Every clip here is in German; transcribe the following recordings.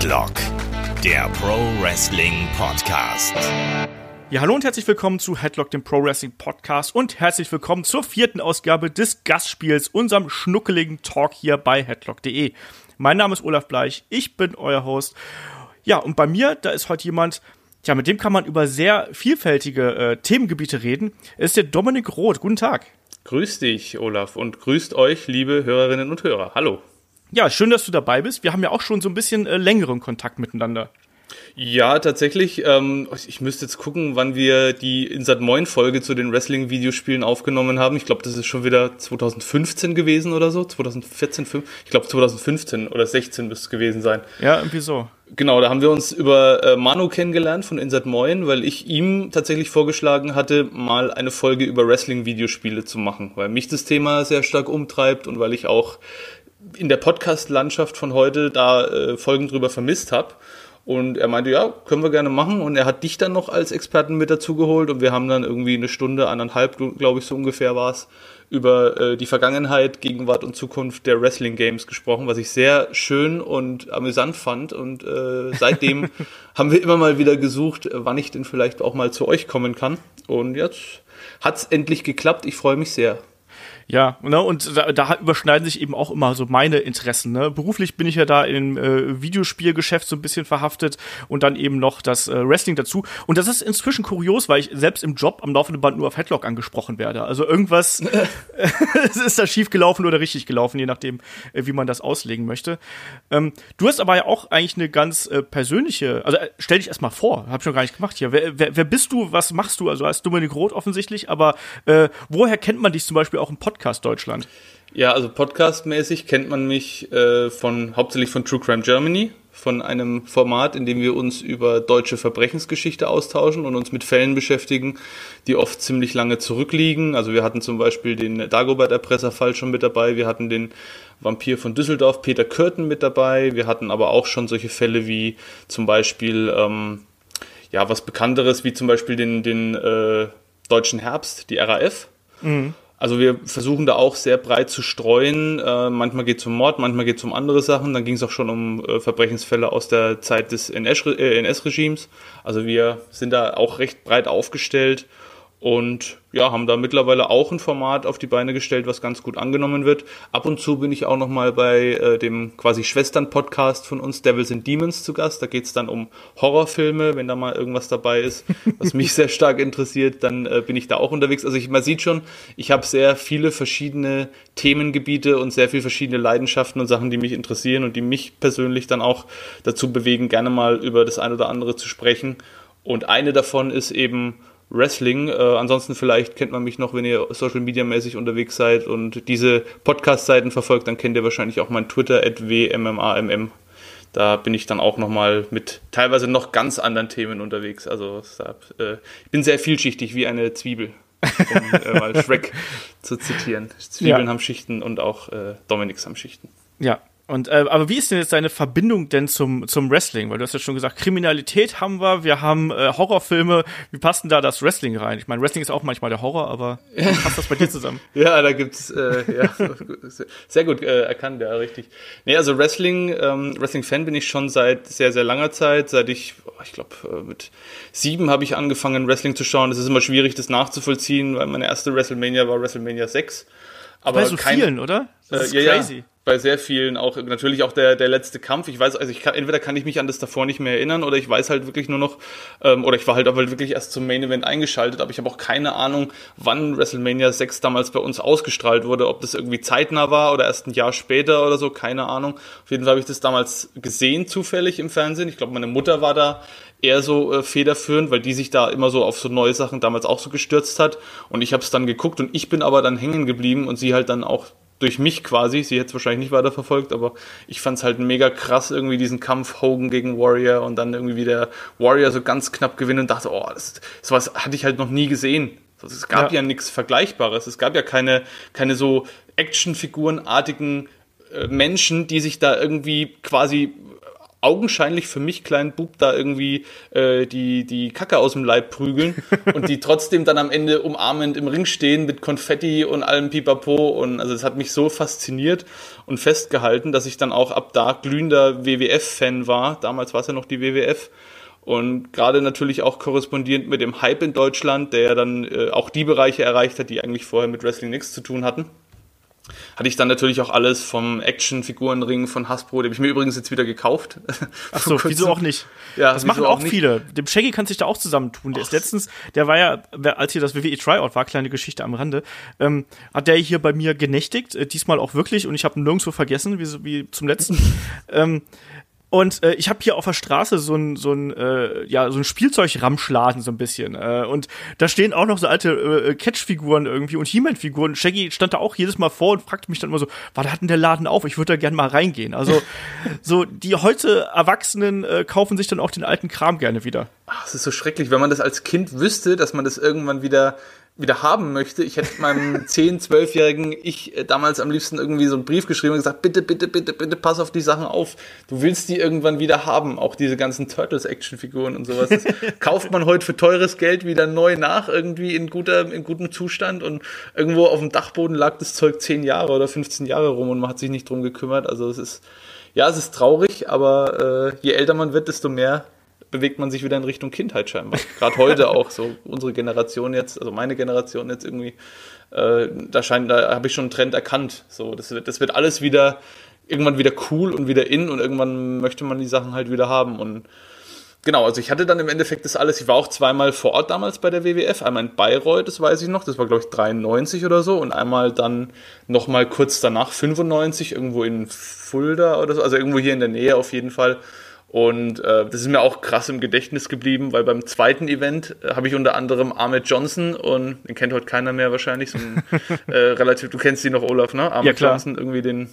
Headlock, der Pro Wrestling Podcast. Ja, hallo und herzlich willkommen zu Headlock, dem Pro Wrestling Podcast und herzlich willkommen zur vierten Ausgabe des Gastspiels, unserem schnuckeligen Talk hier bei headlock.de. Mein Name ist Olaf Bleich, ich bin euer Host. Ja, und bei mir, da ist heute jemand, ja, mit dem kann man über sehr vielfältige äh, Themengebiete reden. Es ist der Dominik Roth. Guten Tag. Grüß dich, Olaf, und grüßt euch, liebe Hörerinnen und Hörer. Hallo. Ja, schön, dass du dabei bist. Wir haben ja auch schon so ein bisschen äh, längeren Kontakt miteinander. Ja, tatsächlich. Ähm, ich müsste jetzt gucken, wann wir die Insat Moin Folge zu den Wrestling-Videospielen aufgenommen haben. Ich glaube, das ist schon wieder 2015 gewesen oder so. 2014, 5, ich glaube 2015 oder 16 müsste es gewesen sein. Ja, irgendwie so. Genau, da haben wir uns über äh, Manu kennengelernt von Insat Moin, weil ich ihm tatsächlich vorgeschlagen hatte, mal eine Folge über Wrestling-Videospiele zu machen, weil mich das Thema sehr stark umtreibt und weil ich auch in der Podcast-Landschaft von heute da äh, Folgen drüber vermisst habe. Und er meinte, ja, können wir gerne machen. Und er hat dich dann noch als Experten mit dazu geholt. Und wir haben dann irgendwie eine Stunde, eineinhalb, glaube ich, so ungefähr war es, über äh, die Vergangenheit, Gegenwart und Zukunft der Wrestling Games gesprochen, was ich sehr schön und amüsant fand. Und äh, seitdem haben wir immer mal wieder gesucht, wann ich denn vielleicht auch mal zu euch kommen kann. Und jetzt hat es endlich geklappt. Ich freue mich sehr. Ja, ne, und da, da überschneiden sich eben auch immer so meine Interessen. Ne? Beruflich bin ich ja da im äh, Videospielgeschäft so ein bisschen verhaftet und dann eben noch das äh, Wrestling dazu. Und das ist inzwischen kurios, weil ich selbst im Job am laufenden Band nur auf Headlock angesprochen werde. Also irgendwas ist da schief gelaufen oder richtig gelaufen, je nachdem, äh, wie man das auslegen möchte. Ähm, du hast aber ja auch eigentlich eine ganz äh, persönliche, also äh, stell dich erstmal vor, hab ich schon gar nicht gemacht hier. Wer, wer, wer bist du, was machst du? Also als Dominik Roth offensichtlich, aber äh, woher kennt man dich zum Beispiel auch im Podcast? Podcast Deutschland? Ja, also podcastmäßig kennt man mich äh, von hauptsächlich von True Crime Germany, von einem Format, in dem wir uns über deutsche Verbrechensgeschichte austauschen und uns mit Fällen beschäftigen, die oft ziemlich lange zurückliegen. Also wir hatten zum Beispiel den Dagobert-Erpresserfall schon mit dabei, wir hatten den Vampir von Düsseldorf, Peter Kürten mit dabei, wir hatten aber auch schon solche Fälle wie zum Beispiel ähm, ja was Bekannteres, wie zum Beispiel den, den äh, deutschen Herbst, die RAF. Mhm. Also wir versuchen da auch sehr breit zu streuen. Äh, manchmal geht es um Mord, manchmal geht es um andere Sachen. Dann ging es auch schon um äh, Verbrechensfälle aus der Zeit des NS-Regimes. Äh, also wir sind da auch recht breit aufgestellt und ja, haben da mittlerweile auch ein Format auf die Beine gestellt, was ganz gut angenommen wird. Ab und zu bin ich auch nochmal bei äh, dem quasi Schwestern-Podcast von uns, Devils and Demons, zu Gast. Da geht's dann um Horrorfilme, wenn da mal irgendwas dabei ist, was mich sehr stark interessiert, dann äh, bin ich da auch unterwegs. Also ich, man sieht schon, ich habe sehr viele verschiedene Themengebiete und sehr viele verschiedene Leidenschaften und Sachen, die mich interessieren und die mich persönlich dann auch dazu bewegen, gerne mal über das eine oder andere zu sprechen. Und eine davon ist eben Wrestling. Äh, ansonsten vielleicht kennt man mich noch, wenn ihr Social Media mäßig unterwegs seid und diese Podcast-Seiten verfolgt, dann kennt ihr wahrscheinlich auch mein Twitter at wmmamm. Da bin ich dann auch nochmal mit teilweise noch ganz anderen Themen unterwegs. Also äh, ich bin sehr vielschichtig wie eine Zwiebel, um äh, mal Shrek zu zitieren. Zwiebeln ja. haben Schichten und auch äh, Dominics haben Schichten. Ja, und äh, aber wie ist denn jetzt deine Verbindung denn zum zum Wrestling? Weil du hast ja schon gesagt, Kriminalität haben wir, wir haben äh, Horrorfilme. Wie passt denn da das Wrestling rein? Ich meine, Wrestling ist auch manchmal der Horror, aber wie passt das bei dir zusammen? ja, da gibt's äh, ja, sehr gut äh, erkannt, ja, richtig. Nee, also Wrestling, ähm, Wrestling-Fan bin ich schon seit sehr sehr langer Zeit. Seit ich, ich glaube, äh, mit sieben habe ich angefangen Wrestling zu schauen. Es ist immer schwierig, das nachzuvollziehen, weil meine erste WrestleMania war WrestleMania 6. Aber bei so kein, vielen, oder? Das ist äh, ja, crazy. Ja bei sehr vielen auch natürlich auch der der letzte Kampf. Ich weiß, also ich kann, entweder kann ich mich an das davor nicht mehr erinnern oder ich weiß halt wirklich nur noch ähm, oder ich war halt aber wirklich erst zum Main Event eingeschaltet, aber ich habe auch keine Ahnung, wann WrestleMania 6 damals bei uns ausgestrahlt wurde, ob das irgendwie zeitnah war oder erst ein Jahr später oder so, keine Ahnung. Auf jeden Fall habe ich das damals gesehen zufällig im Fernsehen. Ich glaube, meine Mutter war da eher so äh, federführend, weil die sich da immer so auf so neue Sachen damals auch so gestürzt hat und ich habe es dann geguckt und ich bin aber dann hängen geblieben und sie halt dann auch durch mich quasi. Sie hätte es wahrscheinlich nicht weiterverfolgt, aber ich fand es halt mega krass, irgendwie diesen Kampf Hogan gegen Warrior und dann irgendwie wie der Warrior so ganz knapp gewinnt und dachte, oh, das, sowas hatte ich halt noch nie gesehen. Es gab ja, ja nichts Vergleichbares. Es gab ja keine, keine so Actionfigurenartigen äh, Menschen, die sich da irgendwie quasi augenscheinlich für mich kleinen Bub da irgendwie äh, die, die Kacke aus dem Leib prügeln und die trotzdem dann am Ende umarmend im Ring stehen mit Konfetti und allem Pipapo. Und also es hat mich so fasziniert und festgehalten, dass ich dann auch ab da glühender WWF-Fan war. Damals war es ja noch die WWF. Und gerade natürlich auch korrespondierend mit dem Hype in Deutschland, der ja dann äh, auch die Bereiche erreicht hat, die eigentlich vorher mit Wrestling nichts zu tun hatten hatte ich dann natürlich auch alles vom Actionfigurenring von Hasbro, den habe ich mir übrigens jetzt wieder gekauft. Achso, wieso auch nicht? Ja, das machen auch, auch viele. Dem Shaggy kann sich da auch zusammentun. Der ist letztens, der war ja, als hier das WWE Tryout war, kleine Geschichte am Rande, ähm, hat der hier bei mir genächtigt, äh, diesmal auch wirklich und ich habe nirgendwo vergessen, wie, wie zum letzten. ähm, und äh, ich habe hier auf der Straße so ein so ein äh, ja so ein Spielzeugramschladen so ein bisschen äh, und da stehen auch noch so alte äh, Catch-Figuren irgendwie und He-Man-Figuren. Shaggy stand da auch jedes Mal vor und fragte mich dann immer so, was hat denn der Laden auf? Ich würde da gerne mal reingehen. Also so die heute Erwachsenen äh, kaufen sich dann auch den alten Kram gerne wieder. Ach, es ist so schrecklich, wenn man das als Kind wüsste, dass man das irgendwann wieder wieder haben möchte. Ich hätte meinem 10-, 12-jährigen Ich äh, damals am liebsten irgendwie so einen Brief geschrieben und gesagt, bitte, bitte, bitte, bitte, pass auf die Sachen auf. Du willst die irgendwann wieder haben. Auch diese ganzen Turtles-Action-Figuren und sowas. Das kauft man heute für teures Geld wieder neu nach, irgendwie in, guter, in gutem Zustand und irgendwo auf dem Dachboden lag das Zeug 10 Jahre oder 15 Jahre rum und man hat sich nicht drum gekümmert. Also es ist, ja, es ist traurig, aber äh, je älter man wird, desto mehr bewegt man sich wieder in Richtung Kindheit scheinbar. Gerade heute auch so unsere Generation jetzt, also meine Generation jetzt irgendwie, äh, da scheint, da habe ich schon einen Trend erkannt. So, das wird, das wird alles wieder irgendwann wieder cool und wieder in und irgendwann möchte man die Sachen halt wieder haben und Genau, also ich hatte dann im Endeffekt das alles. Ich war auch zweimal vor Ort damals bei der WWF. Einmal in Bayreuth, das weiß ich noch. Das war, glaube ich, 93 oder so. Und einmal dann nochmal kurz danach, 95, irgendwo in Fulda oder so. Also irgendwo hier in der Nähe auf jeden Fall. Und äh, das ist mir auch krass im Gedächtnis geblieben, weil beim zweiten Event äh, habe ich unter anderem Ahmed Johnson und den kennt heute keiner mehr wahrscheinlich, so ein, äh, relativ, du kennst ihn noch, Olaf, ne? Ahmed ja, Johnson, irgendwie den,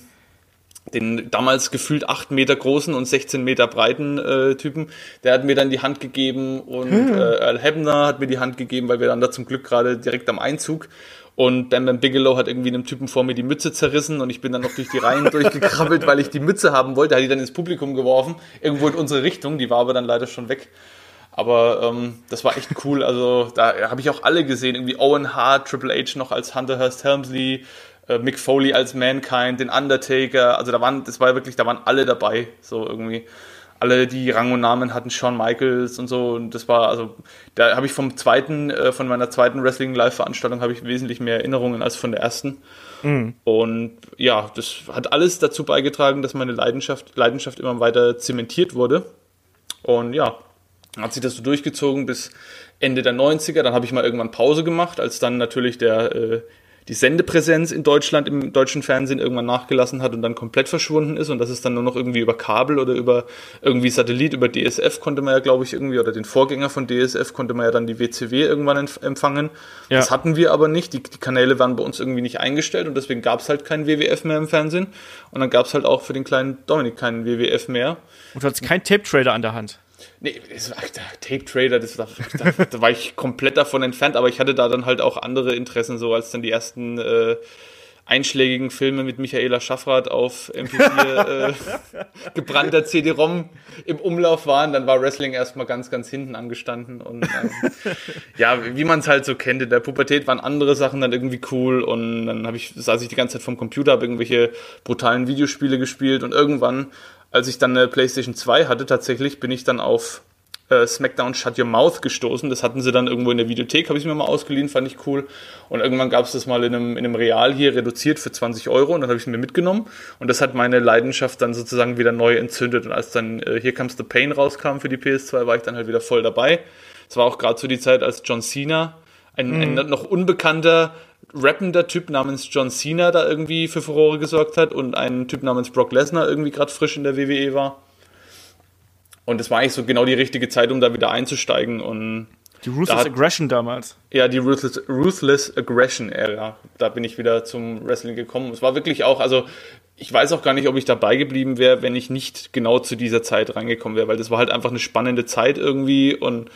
den damals gefühlt 8 Meter großen und 16 Meter breiten äh, Typen, der hat mir dann die Hand gegeben und hm. äh, Al Hebner hat mir die Hand gegeben, weil wir dann da zum Glück gerade direkt am Einzug und Bam Bam Bigelow hat irgendwie einem Typen vor mir die Mütze zerrissen und ich bin dann noch durch die Reihen durchgekrabbelt, weil ich die Mütze haben wollte. Hat die dann ins Publikum geworfen, irgendwo in unsere Richtung. Die war aber dann leider schon weg. Aber ähm, das war echt cool. Also da habe ich auch alle gesehen. Irgendwie Owen Hart, Triple H noch als Hunter Hearst Helmsley, äh, Mick Foley als Mankind, den Undertaker. Also da waren, das war wirklich, da waren alle dabei. So irgendwie alle, die Rang und Namen hatten, Shawn Michaels und so. Und das war, also, da habe ich vom zweiten, äh, von meiner zweiten Wrestling-Live-Veranstaltung habe ich wesentlich mehr Erinnerungen als von der ersten. Mhm. Und ja, das hat alles dazu beigetragen, dass meine Leidenschaft, Leidenschaft immer weiter zementiert wurde. Und ja, hat sich das so durchgezogen bis Ende der 90er. Dann habe ich mal irgendwann Pause gemacht, als dann natürlich der äh, die Sendepräsenz in Deutschland im deutschen Fernsehen irgendwann nachgelassen hat und dann komplett verschwunden ist und das ist dann nur noch irgendwie über Kabel oder über irgendwie Satellit, über DSF konnte man ja, glaube ich, irgendwie, oder den Vorgänger von DSF konnte man ja dann die WCW irgendwann empfangen. Ja. Das hatten wir aber nicht. Die, die Kanäle waren bei uns irgendwie nicht eingestellt und deswegen gab es halt keinen WWF mehr im Fernsehen. Und dann gab es halt auch für den kleinen Dominik keinen WWF mehr. Und du hattest keinen Tape-Trader an der Hand. Nee, das war, Tape Trader, das, da, da, da, war ich komplett davon entfernt, aber ich hatte da dann halt auch andere Interessen, so als dann die ersten äh, einschlägigen Filme mit Michaela Schaffrath auf MP4 äh, gebrannter CD-ROM im Umlauf waren, dann war Wrestling erstmal ganz, ganz hinten angestanden. Und ähm, ja, wie man es halt so kennt, in der Pubertät waren andere Sachen dann irgendwie cool und dann habe ich, saß ich die ganze Zeit vom Computer, habe irgendwelche brutalen Videospiele gespielt und irgendwann als ich dann eine PlayStation 2 hatte, tatsächlich bin ich dann auf äh, SmackDown Shut Your Mouth gestoßen. Das hatten sie dann irgendwo in der Videothek, habe ich mir mal ausgeliehen, fand ich cool. Und irgendwann gab es das mal in einem, in einem Real hier reduziert für 20 Euro und dann habe ich es mir mitgenommen. Und das hat meine Leidenschaft dann sozusagen wieder neu entzündet. Und als dann äh, Here Comes the Pain rauskam für die PS2, war ich dann halt wieder voll dabei. Es war auch gerade so die Zeit, als John Cena, ein, mhm. ein noch unbekannter rappender Typ namens John Cena da irgendwie für Furore gesorgt hat und ein Typ namens Brock Lesnar irgendwie gerade frisch in der WWE war. Und das war eigentlich so genau die richtige Zeit, um da wieder einzusteigen. Und die Ruthless da Aggression damals. Ja, die Ruthless, Ruthless Aggression Ära. Da bin ich wieder zum Wrestling gekommen. Es war wirklich auch, also ich weiß auch gar nicht, ob ich dabei geblieben wäre, wenn ich nicht genau zu dieser Zeit reingekommen wäre, weil das war halt einfach eine spannende Zeit irgendwie und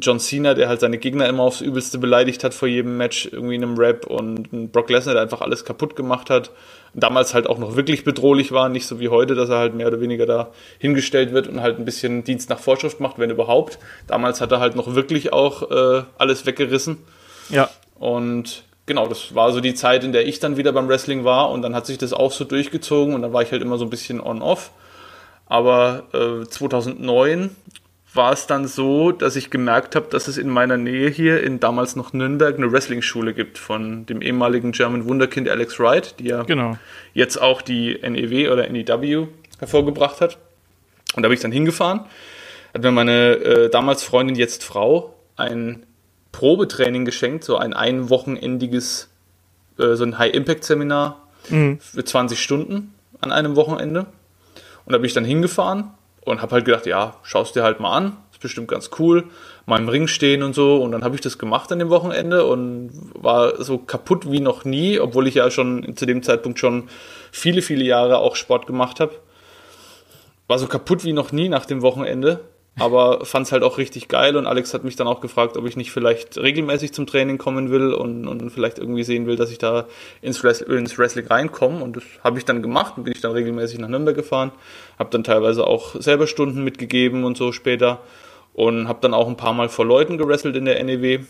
John Cena, der halt seine Gegner immer aufs Übelste beleidigt hat vor jedem Match, irgendwie in einem Rap und Brock Lesnar, der einfach alles kaputt gemacht hat. Damals halt auch noch wirklich bedrohlich war, nicht so wie heute, dass er halt mehr oder weniger da hingestellt wird und halt ein bisschen Dienst nach Vorschrift macht, wenn überhaupt. Damals hat er halt noch wirklich auch äh, alles weggerissen. Ja. Und genau, das war so die Zeit, in der ich dann wieder beim Wrestling war und dann hat sich das auch so durchgezogen und dann war ich halt immer so ein bisschen on-off. Aber äh, 2009 war es dann so, dass ich gemerkt habe, dass es in meiner Nähe hier in damals noch Nürnberg eine Wrestling-Schule gibt von dem ehemaligen German Wunderkind Alex Wright, die ja Genau. jetzt auch die NEW oder NEW hervorgebracht hat. Und da bin ich dann hingefahren, hat mir meine äh, damals Freundin, jetzt Frau, ein Probetraining geschenkt, so ein einwochenendiges, äh, so ein High-Impact-Seminar für 20 Stunden an einem Wochenende. Und da bin ich dann hingefahren und habe halt gedacht, ja, schaust dir halt mal an, ist bestimmt ganz cool, mal im Ring stehen und so. Und dann habe ich das gemacht an dem Wochenende und war so kaputt wie noch nie, obwohl ich ja schon zu dem Zeitpunkt schon viele, viele Jahre auch Sport gemacht habe. War so kaputt wie noch nie nach dem Wochenende, aber fand es halt auch richtig geil. Und Alex hat mich dann auch gefragt, ob ich nicht vielleicht regelmäßig zum Training kommen will und, und vielleicht irgendwie sehen will, dass ich da ins, Wrest ins Wrestling reinkomme. Und das habe ich dann gemacht und bin ich dann regelmäßig nach Nürnberg gefahren. Habe dann teilweise auch selber Stunden mitgegeben und so später. Und habe dann auch ein paar Mal vor Leuten gewrestelt in der NEW.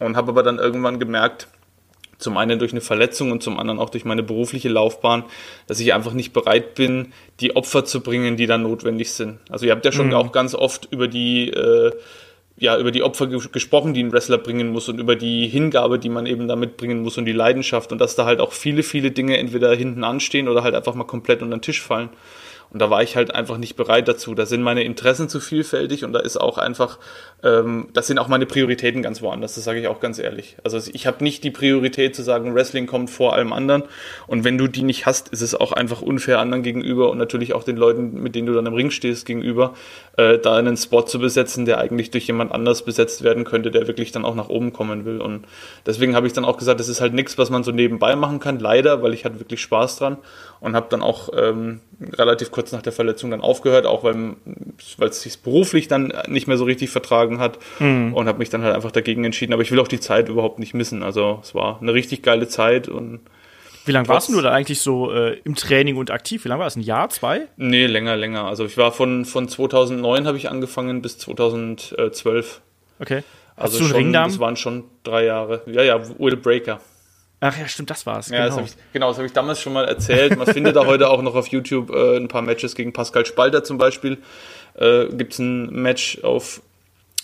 Und habe aber dann irgendwann gemerkt, zum einen durch eine Verletzung und zum anderen auch durch meine berufliche Laufbahn, dass ich einfach nicht bereit bin, die Opfer zu bringen, die dann notwendig sind. Also ihr habt ja schon Mhm. auch ganz oft über die äh, ja, über die Opfer ge gesprochen, die ein Wrestler bringen muss und über die Hingabe, die man eben da mitbringen muss und die Leidenschaft und dass da halt auch viele, viele Dinge entweder hinten anstehen oder halt einfach mal komplett unter den Tisch fallen. Und da war ich halt einfach nicht bereit dazu. Da sind meine Interessen zu vielfältig und da ist auch einfach, ähm, das sind auch meine Prioritäten ganz woanders, das sage ich auch ganz ehrlich. Also ich habe nicht die Priorität zu sagen, Wrestling kommt vor allem anderen. Und wenn du die nicht hast, ist es auch einfach unfair anderen gegenüber und natürlich auch den Leuten, mit denen du dann im Ring stehst, gegenüber, äh, da einen Spot zu besetzen, der eigentlich durch jemand anders besetzt werden könnte, der wirklich dann auch nach oben kommen will. Und deswegen habe ich dann auch gesagt, das ist halt nichts, was man so nebenbei machen kann, leider, weil ich hatte wirklich Spaß dran und habe dann auch ähm, relativ kurz nach der Verletzung dann aufgehört, auch weil es sich beruflich dann nicht mehr so richtig vertragen hat und habe mich dann halt einfach dagegen entschieden. Aber ich will auch die Zeit überhaupt nicht missen. Also es war eine richtig geile Zeit und Wie lange warst du da eigentlich so äh, im Training und aktiv? Wie lange war das? Ein Jahr, zwei? nee, länger, länger. Also ich war von, von 2009 habe ich angefangen bis 2012. Okay. Hast Also du einen schon, Ringdarm? das waren schon drei Jahre. Ja, ja, Will Breaker. Ach ja, stimmt, das war's. Ja, genau. das hab ich, genau, das habe ich damals schon mal erzählt. Man findet da heute auch noch auf YouTube äh, ein paar Matches gegen Pascal Spalter zum Beispiel. Äh, Gibt es ein Match auf,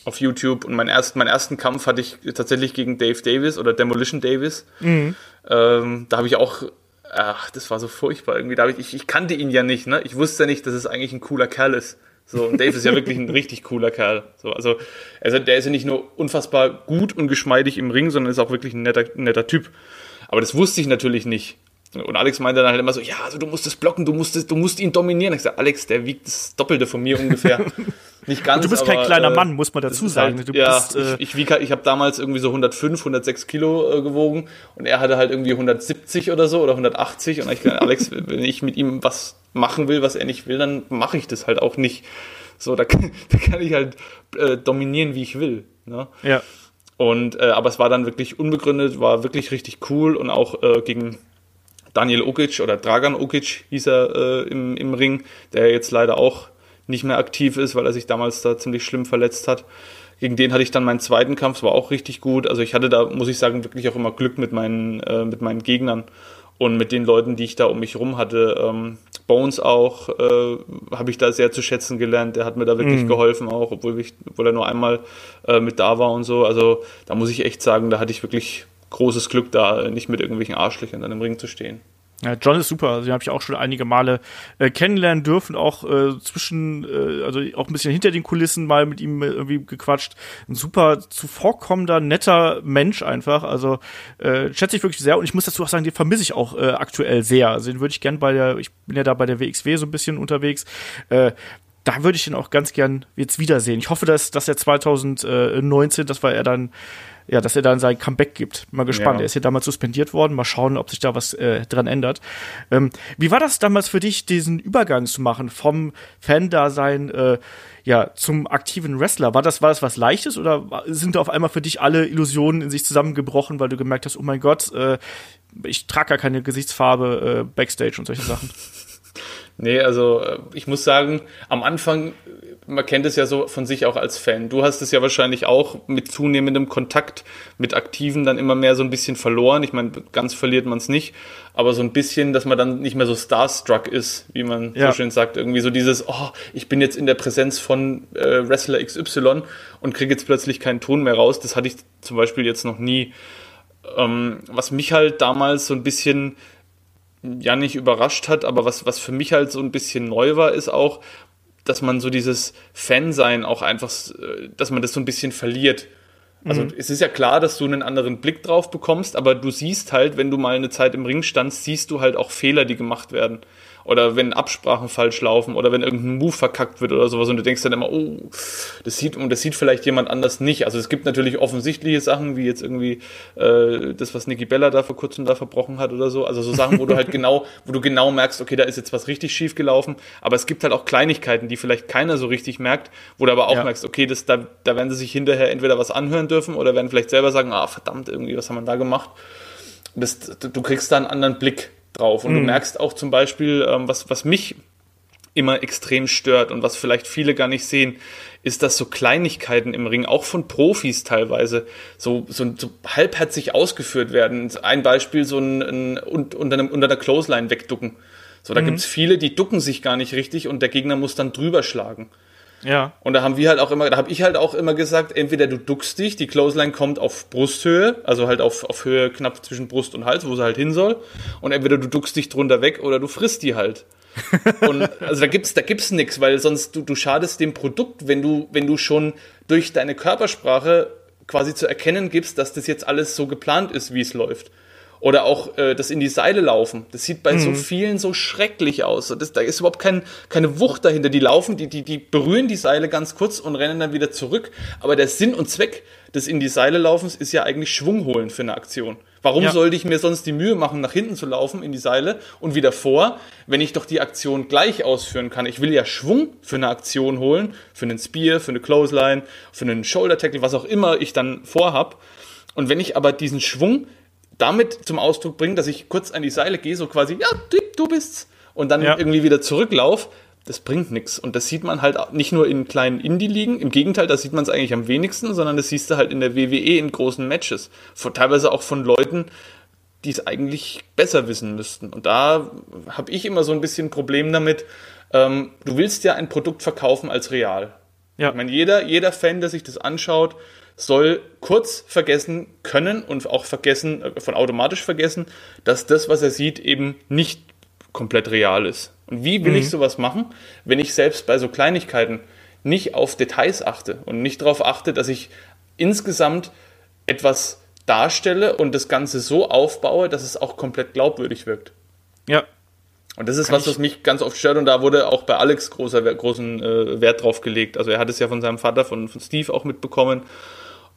auf YouTube und mein erst, meinen ersten Kampf hatte ich tatsächlich gegen Dave Davis oder Demolition Davis. Mhm. Ähm, da habe ich auch, ach, das war so furchtbar irgendwie. Da hab ich, ich, ich kannte ihn ja nicht, ne? Ich wusste ja nicht, dass es eigentlich ein cooler Kerl ist. So, und Dave ist ja wirklich ein richtig cooler Kerl. So, also, also der ist ja nicht nur unfassbar gut und geschmeidig im Ring, sondern ist auch wirklich ein netter, netter Typ. Aber das wusste ich natürlich nicht. Und Alex meinte dann halt immer so, ja, also du musst es blocken, du musst, es, du musst ihn dominieren. Ich sage, Alex, der wiegt das Doppelte von mir ungefähr. Nicht ganz, Du bist kein aber, kleiner äh, Mann, muss man dazu sagen. Halt, ja, bist, äh, ich, ich, halt- ich habe damals irgendwie so 105, 106 Kilo äh, gewogen und er hatte halt irgendwie 170 oder so oder 180 und ich gesagt, Alex, wenn ich mit ihm was machen will, was er nicht will, dann mache ich das halt auch nicht. So, da, kann- da kann ich halt äh, dominieren, wie ich will. Ne? ja. Und äh, aber es war dann wirklich unbegründet, war wirklich richtig cool und auch äh, gegen Daniel Okic oder Dragan Okic hieß er äh, im, im Ring, der jetzt leider auch nicht mehr aktiv ist, weil er sich damals da ziemlich schlimm verletzt hat. Gegen den hatte ich dann meinen zweiten Kampf, war auch richtig gut. Also ich hatte da, muss ich sagen, wirklich auch immer Glück mit meinen, äh, mit meinen Gegnern und mit den Leuten, die ich da um mich rum hatte. Ähm, Bones auch äh, habe ich da sehr zu schätzen gelernt. Der hat mir da wirklich geholfen auch, obwohl, ich, obwohl er nur einmal äh, mit da war und so. Also da muss ich echt sagen, da hatte ich wirklich großes Glück, da nicht mit irgendwelchen Arschlöchern dann im Ring zu stehen. Ja, John ist super. Also, den habe ich auch schon einige Male äh, kennenlernen dürfen, auch äh, zwischen, äh, also auch ein bisschen hinter den Kulissen mal mit ihm äh, irgendwie gequatscht. Ein super zuvorkommender, netter Mensch einfach. Also äh, schätze ich wirklich sehr. Und ich muss dazu auch sagen, den vermisse ich auch äh, aktuell sehr. Also den würde ich gern bei der, ich bin ja da bei der WXW so ein bisschen unterwegs. Äh, da würde ich den auch ganz gern jetzt wiedersehen. Ich hoffe, dass, dass er 2019, das war er dann ja, dass er dann sein Comeback gibt. Mal gespannt. Ja. Er ist ja damals suspendiert worden. Mal schauen, ob sich da was äh, dran ändert. Ähm, wie war das damals für dich, diesen Übergang zu machen vom Fan-Dasein äh, ja, zum aktiven Wrestler? War das, war das was Leichtes oder sind da auf einmal für dich alle Illusionen in sich zusammengebrochen, weil du gemerkt hast, oh mein Gott, äh, ich trage gar keine Gesichtsfarbe äh, Backstage und solche Sachen? Nee, also äh, ich muss sagen, am Anfang man kennt es ja so von sich auch als Fan. Du hast es ja wahrscheinlich auch mit zunehmendem Kontakt mit Aktiven dann immer mehr so ein bisschen verloren. Ich meine, ganz verliert man es nicht, aber so ein bisschen, dass man dann nicht mehr so starstruck ist, wie man ja. so schön sagt. Irgendwie so dieses, oh, ich bin jetzt in der Präsenz von äh, Wrestler XY und kriege jetzt plötzlich keinen Ton mehr raus. Das hatte ich zum Beispiel jetzt noch nie. Ähm, was mich halt damals so ein bisschen ja nicht überrascht hat, aber was, was für mich halt so ein bisschen neu war, ist auch, dass man so dieses Fansein auch einfach, äh, dass man das so ein bisschen verliert. Also mhm. es ist ja klar, dass du einen anderen Blick drauf bekommst, aber du siehst halt, wenn du mal eine Zeit im Ring standst, siehst du halt auch Fehler, die gemacht werden oder wenn Absprachen falsch laufen oder wenn irgendein Move verkackt wird oder sowas und du denkst dann immer, oh, das sieht und das sieht vielleicht jemand anders nicht. Also es gibt natürlich offensichtliche Sachen, wie jetzt irgendwie äh, das, was Nikki Bella da vor kurzem da verbrochen hat oder so. Also so Sachen, wo du halt genau, wo du genau merkst, okay, da ist jetzt was richtig schief gelaufen. Aber es gibt halt auch Kleinigkeiten, die vielleicht keiner so richtig merkt, wo du aber auch ja. merkst, okay, das, da, da werden sie sich hinterher entweder was anhören dürfen oder werden vielleicht selber sagen, ah, verdammt, irgendwie, was haben wir da gemacht? Das, du kriegst da einen anderen Blick drauf. Und mhm. du merkst auch zum Beispiel, ähm, was, was mich immer extrem stört und was vielleicht viele gar nicht sehen, ist, dass so Kleinigkeiten im Ring, auch von Profis teilweise, so, so, so halbherzig ausgeführt werden. Ein Beispiel, so ein, ein unter, einem, unter der Clothesline wegducken. So, da mhm. gibt's viele, die ducken sich gar nicht richtig und der Gegner muss dann drüber schlagen. Ja. Und da haben wir halt auch immer, da habe ich halt auch immer gesagt, entweder du duckst dich, die Clothesline kommt auf Brusthöhe, also halt auf, auf Höhe knapp zwischen Brust und Hals, wo sie halt hin soll, und entweder du duckst dich drunter weg oder du frisst die halt. und also da gibt's da gibt's nichts, weil sonst du, du schadest dem Produkt, wenn du wenn du schon durch deine Körpersprache quasi zu erkennen gibst, dass das jetzt alles so geplant ist, wie es läuft. Oder auch äh, das in die Seile laufen. Das sieht bei mhm. so vielen so schrecklich aus. Das, da ist überhaupt kein, keine Wucht dahinter. Die laufen, die, die, die berühren die Seile ganz kurz und rennen dann wieder zurück. Aber der Sinn und Zweck des in die Seile laufens ist ja eigentlich Schwung holen für eine Aktion. Warum ja. sollte ich mir sonst die Mühe machen, nach hinten zu laufen in die Seile und wieder vor, wenn ich doch die Aktion gleich ausführen kann? Ich will ja Schwung für eine Aktion holen, für einen Spear, für eine Clothesline, für einen Shoulder Tackle, was auch immer ich dann vorhab. Und wenn ich aber diesen Schwung damit zum Ausdruck bringen, dass ich kurz an die Seile gehe, so quasi, ja, du bist's, und dann ja. irgendwie wieder zurücklauf, das bringt nichts. Und das sieht man halt nicht nur in kleinen Indie-Ligen, im Gegenteil, da sieht man es eigentlich am wenigsten, sondern das siehst du halt in der WWE in großen Matches. Von, teilweise auch von Leuten, die es eigentlich besser wissen müssten. Und da habe ich immer so ein bisschen ein Problem damit. Ähm, du willst ja ein Produkt verkaufen als real. Ja. Ich meine, jeder, jeder Fan, der sich das anschaut, soll kurz vergessen können und auch vergessen, äh, von automatisch vergessen, dass das, was er sieht, eben nicht komplett real ist. Und wie will mhm. ich sowas machen, wenn ich selbst bei so Kleinigkeiten nicht auf Details achte und nicht darauf achte, dass ich insgesamt etwas darstelle und das Ganze so aufbaue, dass es auch komplett glaubwürdig wirkt. Ja. Und das ist Kann was, was mich ganz oft stört und da wurde auch bei Alex großer, großen äh, Wert drauf gelegt. Also er hat es ja von seinem Vater, von, von Steve auch mitbekommen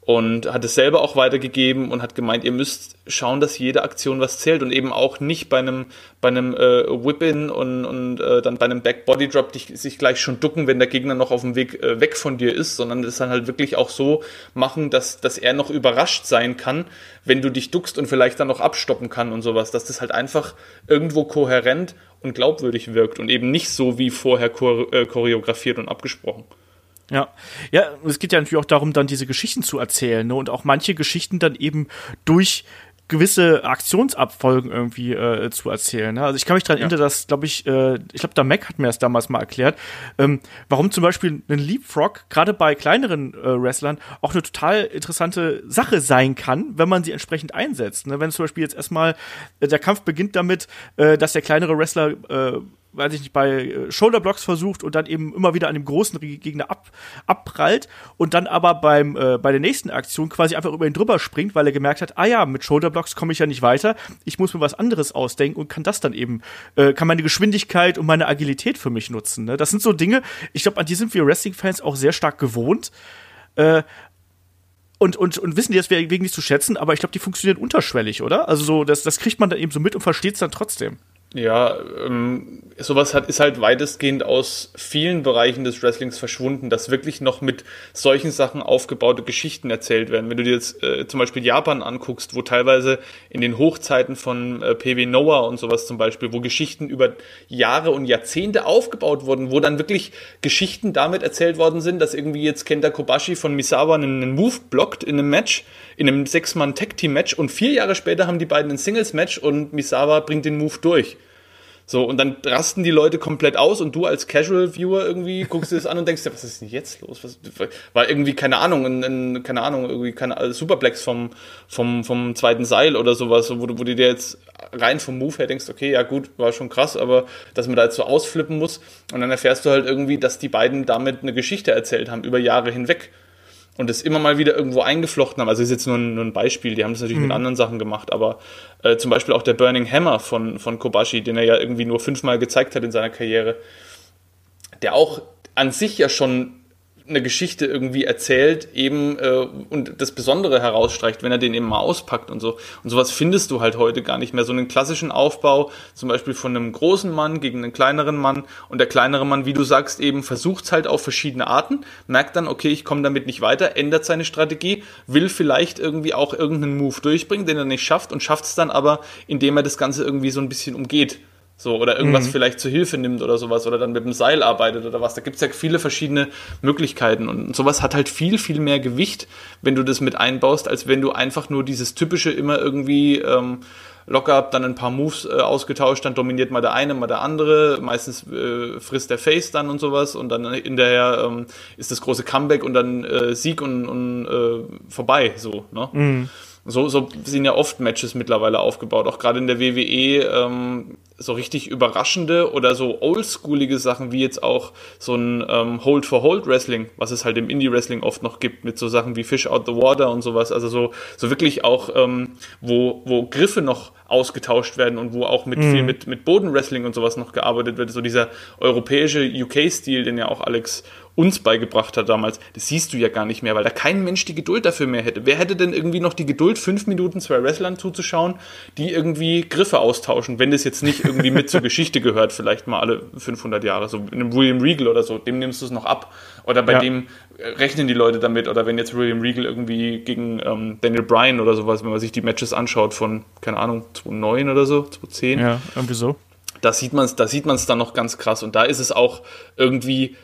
und hat es selber auch weitergegeben und hat gemeint, ihr müsst schauen, dass jede Aktion was zählt und eben auch nicht bei einem bei einem äh, Whip-In und, und äh, dann bei einem Back-Body-Drop sich gleich schon ducken, wenn der Gegner noch auf dem Weg äh, weg von dir ist, sondern es dann halt wirklich auch so machen, dass, dass er noch überrascht sein kann, wenn du dich duckst und vielleicht dann noch abstoppen kann und sowas, dass das halt einfach irgendwo kohärent und glaubwürdig wirkt und eben nicht so wie vorher äh, choreografiert und abgesprochen. Ja, ja, es geht ja natürlich auch darum, dann diese Geschichten zu erzählen ne? und auch manche Geschichten dann eben durch gewisse Aktionsabfolgen irgendwie äh, zu erzählen. Ne? Also ich kann mich daran ja. erinnern, dass, glaube ich, äh, ich glaube, der Mac hat mir das damals mal erklärt, ähm, warum zum Beispiel ein Leapfrog gerade bei kleineren äh, Wrestlern auch eine total interessante Sache sein kann, wenn man sie entsprechend einsetzt. Ne? Wenn zum Beispiel jetzt erstmal äh, der Kampf beginnt damit, äh, dass der kleinere Wrestler äh, weiß ich nicht, bei äh, Shoulderblocks versucht und dann eben immer wieder an dem großen Gegner ab, abprallt und dann aber beim, äh, bei der nächsten Aktion quasi einfach über ihn drüber springt, weil er gemerkt hat, ah ja, mit Shoulderblocks komme ich ja nicht weiter, ich muss mir was anderes ausdenken und kann das dann eben, äh, kann meine Geschwindigkeit und meine Agilität für mich nutzen. Ne? Das sind so Dinge, ich glaube, an die sind wir Wrestling-Fans auch sehr stark gewohnt. Äh, und, und, und wissen die das wegen nicht zu schätzen, aber ich glaube, die funktionieren unterschwellig, oder? Also so, das, das kriegt man dann eben so mit und versteht es dann trotzdem. Ja, ähm, sowas hat, ist halt weitestgehend aus vielen Bereichen des Wrestlings verschwunden, dass wirklich noch mit solchen Sachen aufgebaute Geschichten erzählt werden. Wenn du dir jetzt äh, zum Beispiel Japan anguckst, wo teilweise in den Hochzeiten von äh, PW Noah und sowas zum Beispiel, wo Geschichten über Jahre und Jahrzehnte aufgebaut wurden, wo dann wirklich Geschichten damit erzählt worden sind, dass irgendwie jetzt Kenta Kobashi von Misawa einen, einen Move blockt in einem Match, in einem Sechs-Mann-Tag-Team-Match und vier Jahre später haben die beiden ein Singles-Match und Misawa bringt den Move durch. So, und dann rasten die Leute komplett aus und du als Casual-Viewer irgendwie guckst dir das an und denkst dir, was ist denn jetzt los? Was, war irgendwie, keine Ahnung, ein, ein, keine Ahnung, irgendwie keine also Superplex vom, vom, vom zweiten Seil oder sowas, wo du, wo du dir jetzt rein vom Move her denkst, okay, ja gut, war schon krass, aber dass man da jetzt so ausflippen muss und dann erfährst du halt irgendwie, dass die beiden damit eine Geschichte erzählt haben über Jahre hinweg und das immer mal wieder irgendwo eingeflochten haben. Also ist jetzt nur ein, nur ein Beispiel, die haben das natürlich mhm. mit anderen Sachen gemacht, aber äh, zum Beispiel auch der Burning Hammer von, von Kobashi, den er ja irgendwie nur fünfmal gezeigt hat in seiner Karriere, der auch an sich ja schon eine Geschichte irgendwie erzählt eben äh, und das Besondere herausstreicht, wenn er den eben mal auspackt und so. Und sowas findest du halt heute gar nicht mehr. So einen klassischen Aufbau, zum Beispiel von einem großen Mann gegen einen kleineren Mann und der kleinere Mann, wie du sagst, eben versucht es halt auf verschiedene Arten, merkt dann, okay, ich komme damit nicht weiter, ändert seine Strategie, will vielleicht irgendwie auch irgendeinen Move durchbringen, den er nicht schafft und schafft es dann aber, indem er das Ganze irgendwie so ein bisschen umgeht. So, oder irgendwas mhm. vielleicht zur Hilfe nimmt oder sowas, oder dann mit dem Seil arbeitet oder was. Da gibt es ja viele verschiedene Möglichkeiten. Und sowas hat halt viel, viel mehr Gewicht, wenn du das mit einbaust, als wenn du einfach nur dieses typische immer irgendwie ähm, locker ab, dann ein paar Moves äh, ausgetauscht, dann dominiert mal der eine, mal der andere. Meistens äh, frisst der Face dann und sowas und dann hinterher ähm, ist das große Comeback und dann äh, Sieg und, und äh, vorbei. So, ne? Mhm. So, so sind ja oft Matches mittlerweile aufgebaut, auch gerade in der WWE. Ähm, so richtig überraschende oder so oldschoolige Sachen wie jetzt auch so ein ähm, Hold for Hold Wrestling, was es halt im Indie Wrestling oft noch gibt, mit so Sachen wie Fish Out the Water und sowas. Also so, so wirklich auch, ähm, wo, wo Griffe noch ausgetauscht werden und wo auch mit mhm. viel mit, mit Bodenwrestling und sowas noch gearbeitet wird. So dieser europäische UK-Stil, den ja auch Alex uns beigebracht hat damals, das siehst du ja gar nicht mehr, weil da kein Mensch die Geduld dafür mehr hätte. Wer hätte denn irgendwie noch die Geduld, fünf Minuten zwei Wrestlern zuzuschauen, die irgendwie Griffe austauschen, wenn das jetzt nicht irgendwie mit zur Geschichte gehört, vielleicht mal alle 500 Jahre, so in einem William Regal oder so, dem nimmst du es noch ab. Oder bei ja. dem rechnen die Leute damit, oder wenn jetzt William Regal irgendwie gegen ähm, Daniel Bryan oder sowas, wenn man sich die Matches anschaut von, keine Ahnung, 2009 oder so, 2010. Ja, irgendwie so. Da sieht man es da dann noch ganz krass. Und da ist es auch irgendwie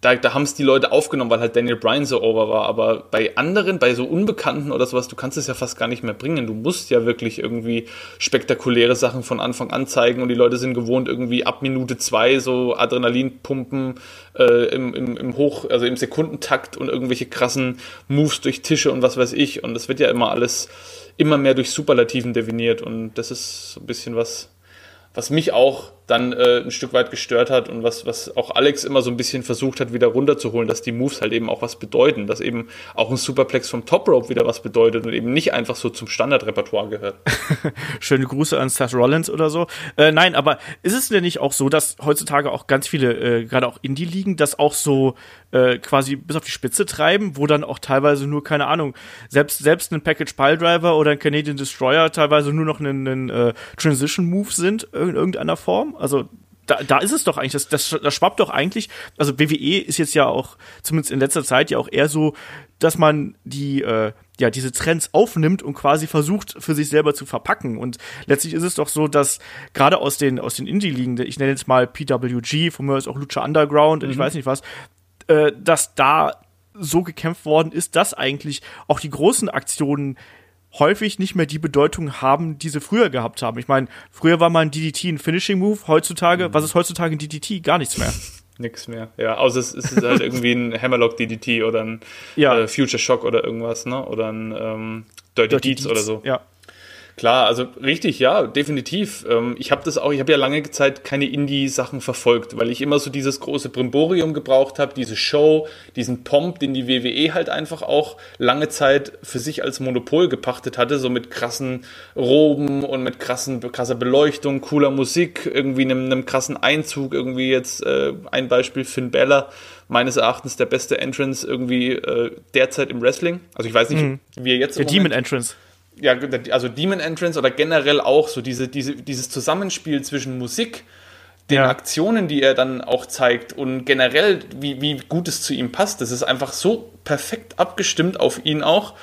da, da haben es die Leute aufgenommen, weil halt Daniel Bryan so over war. Aber bei anderen, bei so Unbekannten oder sowas, du kannst es ja fast gar nicht mehr bringen. Du musst ja wirklich irgendwie spektakuläre Sachen von Anfang an zeigen und die Leute sind gewohnt, irgendwie ab Minute zwei so Adrenalinpumpen äh, im, im, im Hoch, also im Sekundentakt und irgendwelche krassen Moves durch Tische und was weiß ich. Und das wird ja immer alles immer mehr durch Superlativen definiert und das ist so ein bisschen was, was mich auch dann äh, ein Stück weit gestört hat und was, was auch Alex immer so ein bisschen versucht hat, wieder runterzuholen, dass die Moves halt eben auch was bedeuten, dass eben auch ein Superplex vom Top Rope wieder was bedeutet und eben nicht einfach so zum Standardrepertoire gehört. Schöne Grüße an Seth Rollins oder so. Äh, nein, aber ist es denn nicht auch so, dass heutzutage auch ganz viele, äh, gerade auch Indie-Ligen, das auch so äh, quasi bis auf die Spitze treiben, wo dann auch teilweise nur, keine Ahnung, selbst, selbst ein Package Pile Driver oder ein Canadian Destroyer teilweise nur noch ein, ein äh, Transition Move sind in irgendeiner Form? Also da, da ist es doch eigentlich, das, das, das schwappt doch eigentlich, also WWE ist jetzt ja auch, zumindest in letzter Zeit ja auch eher so, dass man die, äh, ja, diese Trends aufnimmt und quasi versucht, für sich selber zu verpacken. Und letztlich ist es doch so, dass gerade aus den, aus den Indie-Ligen, ich nenne jetzt mal PWG, von mir ist auch Lucha Underground und mhm. ich weiß nicht was, äh, dass da so gekämpft worden ist, dass eigentlich auch die großen Aktionen häufig nicht mehr die Bedeutung haben, die sie früher gehabt haben. Ich meine, früher war mal ein DDT ein Finishing Move, heutzutage, mhm. was ist heutzutage ein DDT? Gar nichts mehr. Nix mehr. Ja, außer es ist halt irgendwie ein Hammerlock DDT oder ein ja. äh, Future Shock oder irgendwas, ne? Oder ein ähm, Dirty, Dirty Deeds, Deeds oder so. Ja. Klar, also richtig, ja, definitiv. Ähm, ich habe das auch, ich habe ja lange Zeit keine Indie-Sachen verfolgt, weil ich immer so dieses große Brimborium gebraucht habe, diese Show, diesen Pomp, den die WWE halt einfach auch lange Zeit für sich als Monopol gepachtet hatte, so mit krassen Roben und mit krassen, krasser Beleuchtung, cooler Musik, irgendwie einem, einem krassen Einzug, irgendwie jetzt äh, ein Beispiel Finn Bella, meines Erachtens der beste Entrance irgendwie äh, derzeit im Wrestling. Also ich weiß nicht, mhm. wie er jetzt. Der Demon Entrance ja, also Demon Entrance oder generell auch so diese, diese, dieses Zusammenspiel zwischen Musik, den ja. Aktionen, die er dann auch zeigt und generell, wie, wie gut es zu ihm passt. Das ist einfach so perfekt abgestimmt auf ihn auch.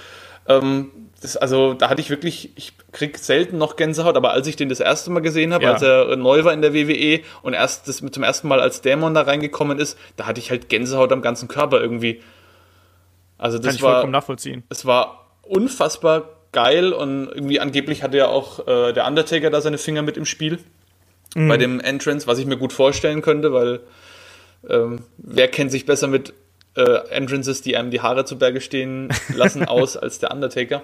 Ähm, das, also da hatte ich wirklich, ich krieg selten noch Gänsehaut, aber als ich den das erste Mal gesehen habe, ja. als er neu war in der WWE und erst das zum ersten Mal als Dämon da reingekommen ist, da hatte ich halt Gänsehaut am ganzen Körper irgendwie. Also das Kann ich war, vollkommen nachvollziehen. Es war unfassbar geil und irgendwie angeblich hatte ja auch äh, der Undertaker da seine Finger mit im Spiel mhm. bei dem Entrance, was ich mir gut vorstellen könnte, weil ähm, wer kennt sich besser mit äh, Entrances, die einem die Haare zu Berge stehen lassen, aus als der Undertaker.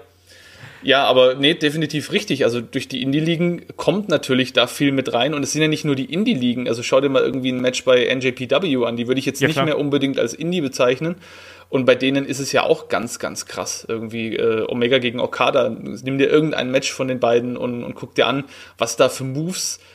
Ja, aber nee, definitiv richtig. Also durch die Indie-Ligen kommt natürlich da viel mit rein. Und es sind ja nicht nur die Indie-Ligen. Also schau dir mal irgendwie ein Match bei NJPW an. Die würde ich jetzt ja, nicht klar. mehr unbedingt als Indie bezeichnen. Und bei denen ist es ja auch ganz, ganz krass. Irgendwie äh, Omega gegen Okada. Nimm dir irgendein Match von den beiden und, und guck dir an, was da für Moves äh,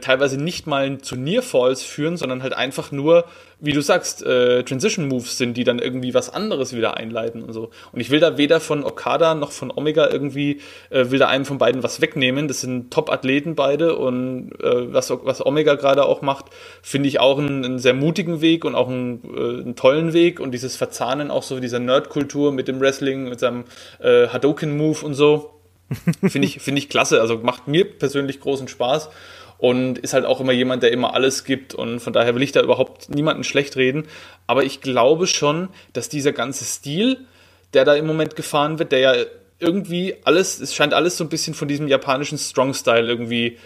teilweise nicht mal zu Nearfalls führen, sondern halt einfach nur, wie du sagst, äh, Transition Moves sind, die dann irgendwie was anderes wieder einleiten und so. Und ich will da weder von Okada noch von Omega irgendwie, äh, will da einem von beiden was wegnehmen. Das sind Top-Athleten beide und äh, was, was Omega gerade auch macht, finde ich auch einen, einen, sehr mutigen Weg und auch einen, äh, einen, tollen Weg und dieses Verzahnen auch so dieser Nerd-Kultur mit dem Wrestling, mit seinem äh, Hadoken-Move und so. Finde ich, finde ich klasse. Also macht mir persönlich großen Spaß und ist halt auch immer jemand, der immer alles gibt und von daher will ich da überhaupt niemanden schlecht reden. Aber ich glaube schon, dass dieser ganze Stil, der da im Moment gefahren wird, der ja irgendwie alles, es scheint alles so ein bisschen von diesem japanischen Strong-Style irgendwie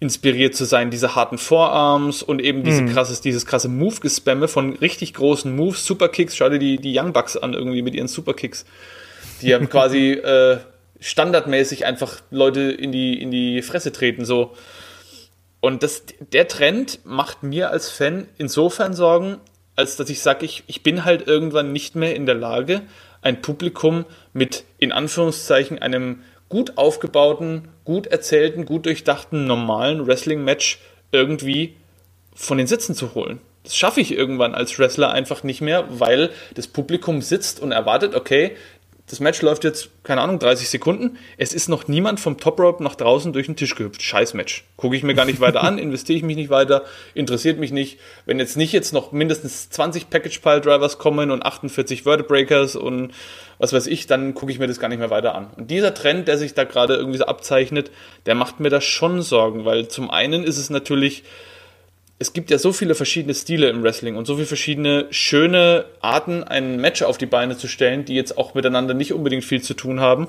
inspiriert zu sein, diese harten Vorarms und eben diese mhm. krasses, dieses krasse Move-Gespamme von richtig großen Moves, Superkicks, schau dir die, die Young Bucks an irgendwie mit ihren Superkicks, die ja quasi äh, standardmäßig einfach Leute in die, in die Fresse treten, so. Und das, der Trend macht mir als Fan insofern Sorgen, als dass ich sage, ich, ich bin halt irgendwann nicht mehr in der Lage, ein Publikum mit in Anführungszeichen einem gut aufgebauten, gut erzählten, gut durchdachten, normalen Wrestling-Match irgendwie von den Sitzen zu holen. Das schaffe ich irgendwann als Wrestler einfach nicht mehr, weil das Publikum sitzt und erwartet, okay, das Match läuft jetzt, keine Ahnung, 30 Sekunden. Es ist noch niemand vom Top Rope nach draußen durch den Tisch gehüpft. Scheiß Match. Gucke ich mir gar nicht weiter an, investiere ich mich nicht weiter, interessiert mich nicht. Wenn jetzt nicht jetzt noch mindestens 20 Package Pile Drivers kommen und 48 Vertebreakers und was weiß ich, dann gucke ich mir das gar nicht mehr weiter an. Und dieser Trend, der sich da gerade irgendwie so abzeichnet, der macht mir da schon Sorgen, weil zum einen ist es natürlich es gibt ja so viele verschiedene Stile im Wrestling und so viele verschiedene schöne Arten, ein Match auf die Beine zu stellen, die jetzt auch miteinander nicht unbedingt viel zu tun haben